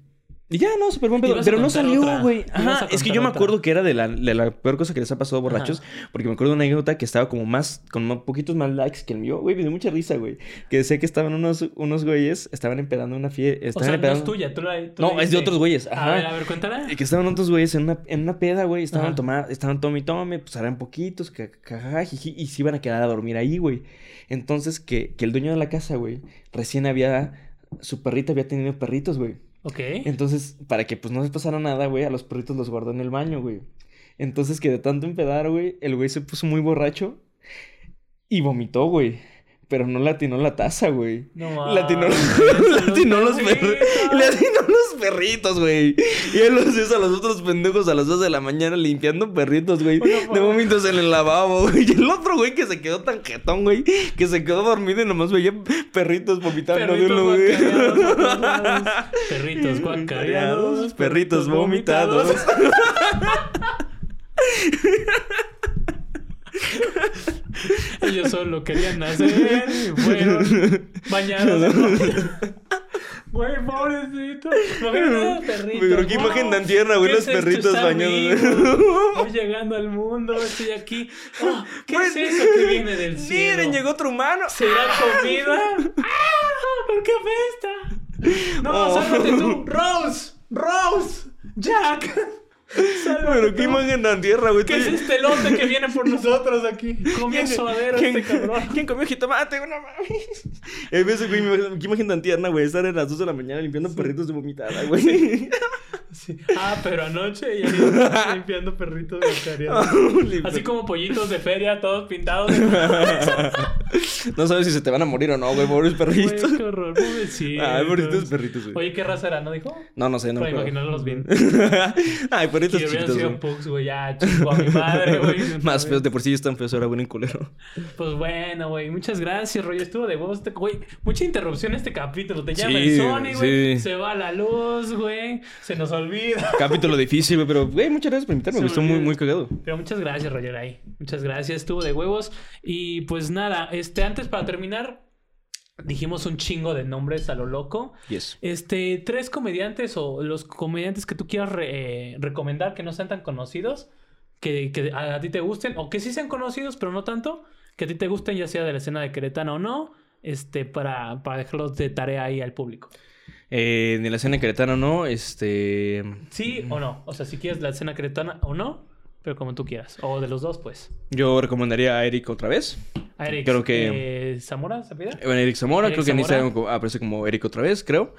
Y ya, no, súper buen pedo. A Pero no salió, güey. Ajá, a es que yo me otra. acuerdo que era de la, de la peor cosa que les ha pasado borrachos. Porque me acuerdo de una anécdota que estaba como más, con más- poquitos más likes que el mío. Güey, me dio mucha risa, güey. Que decía que estaban unos, unos güeyes, estaban empedando una fiesta. O sea, no es empedando- tuya. Tú la, tú No, la es de otros güeyes. A Ajá. ver, a ver, cuéntala. Y que estaban otros güeyes en una, en una peda, güey. Estaban Ajá. tomando, estaban tome y tome, pues eran poquitos, jiji, y se iban a quedar a dormir ahí, güey. Entonces, que, que el dueño de la casa, güey, recién había, su perrita había tenido perritos, güey. Ok. Entonces, para que pues no les pasara nada, güey, a los perritos los guardó en el baño, güey. Entonces, que de tanto empedar, güey, el güey se puso muy borracho y vomitó, güey. Pero no latinó la taza, güey. No Latinó, mames, <laughs> latinó los perritos. perritos. Latinó los perritos, güey. Y él los hizo a los otros pendejos a las 2 de la mañana limpiando perritos, güey. De momentos en el lavabo, güey. Y el otro, güey, que se quedó tan jetón, güey. Que se quedó dormido y nomás veía perritos vomitando de uno, güey. <laughs> Perritos guacareados. Perritos vomitados. <laughs> <laughs> Ellos solo querían nacer y fueron bañados. <laughs> Güey, pobrecito. Imagínate los perritos. Pero qué imagen tan tierna, güey, ¿Qué los perritos bañados. Voy llegando al mundo, estoy aquí. <laughs> Ah, ¿Qué Güey, es eso que viene del cielo? Miren, llegó otro humano. ¿Será comida? ¡Ah! ¿Por qué apesta? No, Oh. sálvate tú. Rose, Rose, Jack. Sálvate Pero qué imagen tan tierna, güey. ¿Qué es este lote que viene por <laughs> nosotros aquí? Comió ¿Quién- suadero este cabrón. <laughs> ¿Quién comió jitomate? No mames. Vez de, güey, qué imagen tan tierna, güey. Estar a las 2 de la mañana limpiando perritos de vomitada, güey. <laughs> Sí. Ah, pero anoche ya limpiando perritos de Así como pollitos de feria, todos pintados. No sabes si se te van a morir o no, güey. Pobres perritos. Güey, qué horror, pobrecito. Ay, pobrecitos perritos, güey. Oye, ¿qué raza era, no dijo? No, no sé, no Para imaginarlos bien. Ay, perritos Si chiquitos, sido pugs, güey, ya chingo a mi madre, <laughs> güey. Más feos, de por sí están feos, ahora buen culero. Pues bueno, güey, muchas gracias, rollo. Estuvo de huevos este, güey. Mucha interrupción este capítulo. Te llama Sí, el Sony, güey. sí. Se va la luz, güey. Se nos olvida. <laughs> Capítulo difícil, güey, pero, güey, muchas gracias por invitarme. Me gustó muy, muy cagado. Pero muchas gracias, Roger, ahí. Muchas gracias, estuvo de huevos. Y pues nada, este, antes para terminar, dijimos un chingo de nombres a lo loco. Yes. Este, tres comediantes o los comediantes que tú quieras re- eh, recomendar que no sean tan conocidos, que, que a, a ti te gusten, o que sí sean conocidos, pero no tanto, que a ti te gusten, ya sea de la escena de Querétaro o no, este, para, para dejarlos de tarea ahí al público. Eh, de la escena queretana, no, este... ¿Sí o no? O sea, si quieres la escena queretana o no, pero como tú quieras. O de los dos, pues. Yo recomendaría a Eric otra vez. A Eric, Creo que- eh, ¿Zamora se pide? Bueno, Eric Zamora, Eric creo que en. Instagram aparece como Eric otra vez, creo.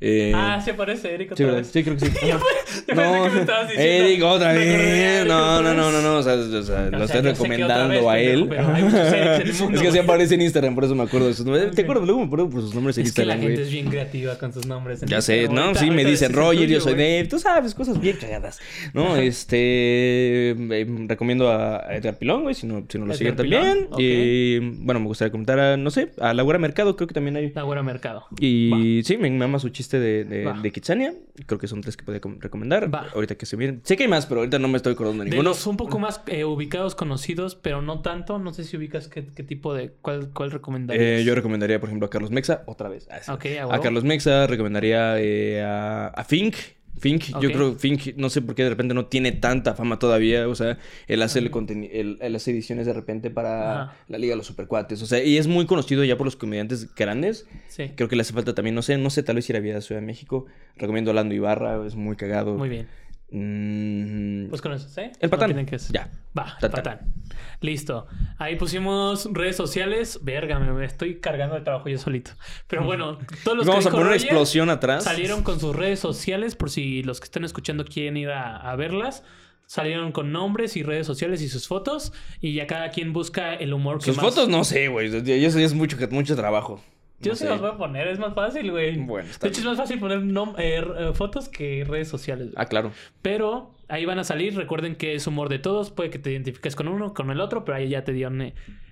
Eh, Ah, sí aparece Eric sí, otra ¿verdad? vez. sí, creo que sí. <laughs> Yo pensé que me estabas diciendo, Eric otra <laughs> "Me acordé de vez. Eric No, no, no, vez". no, no. O sea, o sea, O lo estoy recomendando a él. <laughs> es que así aparece en Instagram, por eso me acuerdo de sus nombres. ¿Te Ok. acuerdas? Luego me acuerdo por sus nombres en Es que la Instagram, gente es bien creativa con sus nombres. Ya sé, ¿no? Sí, me dicen Roger, yo soy Dave. Tú sabes, cosas bien cagadas. ¿No? Este. eh, recomiendo a Edgar Pilón, güey, si no, si no lo siguen también. Y bueno, me gustaría comentar a, no sé, a Laura Mercado, creo que también hay. La Güera Mercado. Y sí, me mama su chiste de, de, Kitsania. Creo que son tres que podría com- recomendar. Va. Ahorita que se miren. Sé que hay más, pero ahorita no me estoy acordando de ninguno. los un poco más eh, ubicados, conocidos, pero no tanto. No sé si ubicas qué, qué tipo de. ¿Cuál, cuál recomendarías? Eh, yo recomendaría, por ejemplo, a Carlos Mexa, otra vez. Ah, sí. A. Carlos Mexa, recomendaría eh, a, a Fink. Fink, yo creo que Fink, no sé por qué de repente no tiene tanta fama todavía. O sea, él hace, el él, él hace ediciones de repente para Ajá. la Liga de los Supercuates. O sea, y es muy conocido ya por los comediantes grandes. Sí. Creo que le hace falta también, no sé, no sé, tal vez ir a Vida Ciudad de México. Recomiendo a Lando Ibarra, es muy cagado. Muy bien. Mm, Pues con eso, ¿sí? el patán. No que. Ya. Va, Patán. patán. Listo. Ahí pusimos redes sociales. Verga, me, estoy cargando de trabajo yo solito. Pero bueno, <laughs> todos los Vamos que a poner una explosión atrás. salieron con sus redes sociales por si los que están escuchando quieren ir a, a verlas. Salieron con nombres y redes sociales y sus fotos. Y ya cada quien busca el humor que Sus más... fotos no sé, güey. Eso ya es mucho, mucho trabajo. Yo No sí sé. las voy a poner, es más fácil, güey. Bueno, está de hecho, es más fácil poner eh, eh, fotos que redes sociales. Ah, claro. Pero ahí van a salir. Recuerden que es humor de todos. Puede que te identifiques con uno, con el otro, pero ahí ya te dieron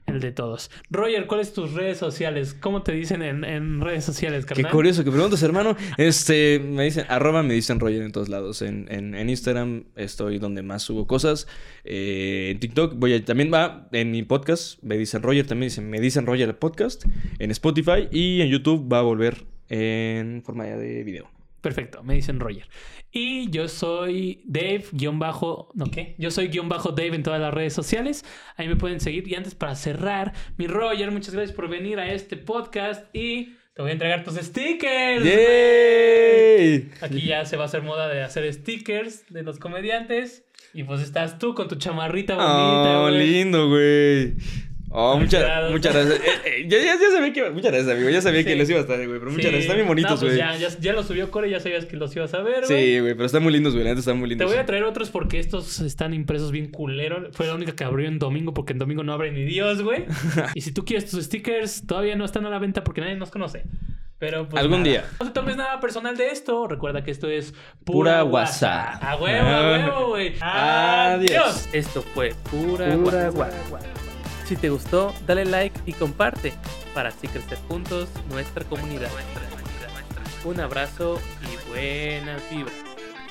el de todos. Roger, ¿cuáles tus redes sociales? ¿Cómo te dicen en, en redes sociales, Qué carnal? curioso que preguntas, hermano. Este, me dicen, arroba me dicen Roger en todos lados. En, en, en Instagram estoy donde más subo cosas. Eh, en TikTok voy a, también va en mi podcast. Me dicen Roger, también dicen, me dicen Roger el podcast. En Spotify y en YouTube va a volver en forma de video. Perfecto, me dicen Roger. Y yo soy Dave, guion bajo, ¿no qué? Yo soy guion bajo Dave en todas las redes sociales. Ahí me pueden seguir. Y antes para cerrar, mi Roger, muchas gracias por venir a este podcast y te voy a entregar tus stickers. ¡Yay! Aquí ya se va a hacer moda de hacer stickers de los comediantes. Y pues estás tú con tu chamarrita bonita, Oh, lindo, güey. Oh, muchas, muchas gracias. Eh, eh, ya, ya, ya sabía que... Muchas gracias, amigo. Ya sabía Sí. que los iba a estar, güey. Pero muchas Sí. gracias. Están bien No, bonitos, pues güey. ya, ya, ya lo subió Core, ya sabías que los ibas a ver, güey. sí, güey. Pero están muy lindos, güey. Están muy Te lindos. voy a traer otros porque estos están impresos bien culero. Fue la única que abrió en domingo porque en domingo no abre ni Dios, güey. <laughs> y si tú quieres tus stickers, todavía no están a la venta porque nadie nos conoce. Pero pues Algún nada. día. No te tomes nada personal de esto. Recuerda que esto es Pura guasa. guasa. A huevo, a huevo, güey. <laughs> Adiós. Adiós. Esto fue Pura, Guasa. Si te gustó, dale like y comparte para así crecer juntos nuestra comunidad. Un abrazo y buenas vibras.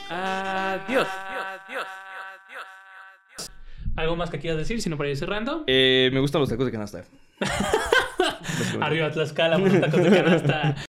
Adiós. ¿Algo más que quieras decir? Si no, para ir cerrando. Eh, me gustan los tacos de canasta. <laughs> Arriba Tlaxcala, unos tacos de canasta.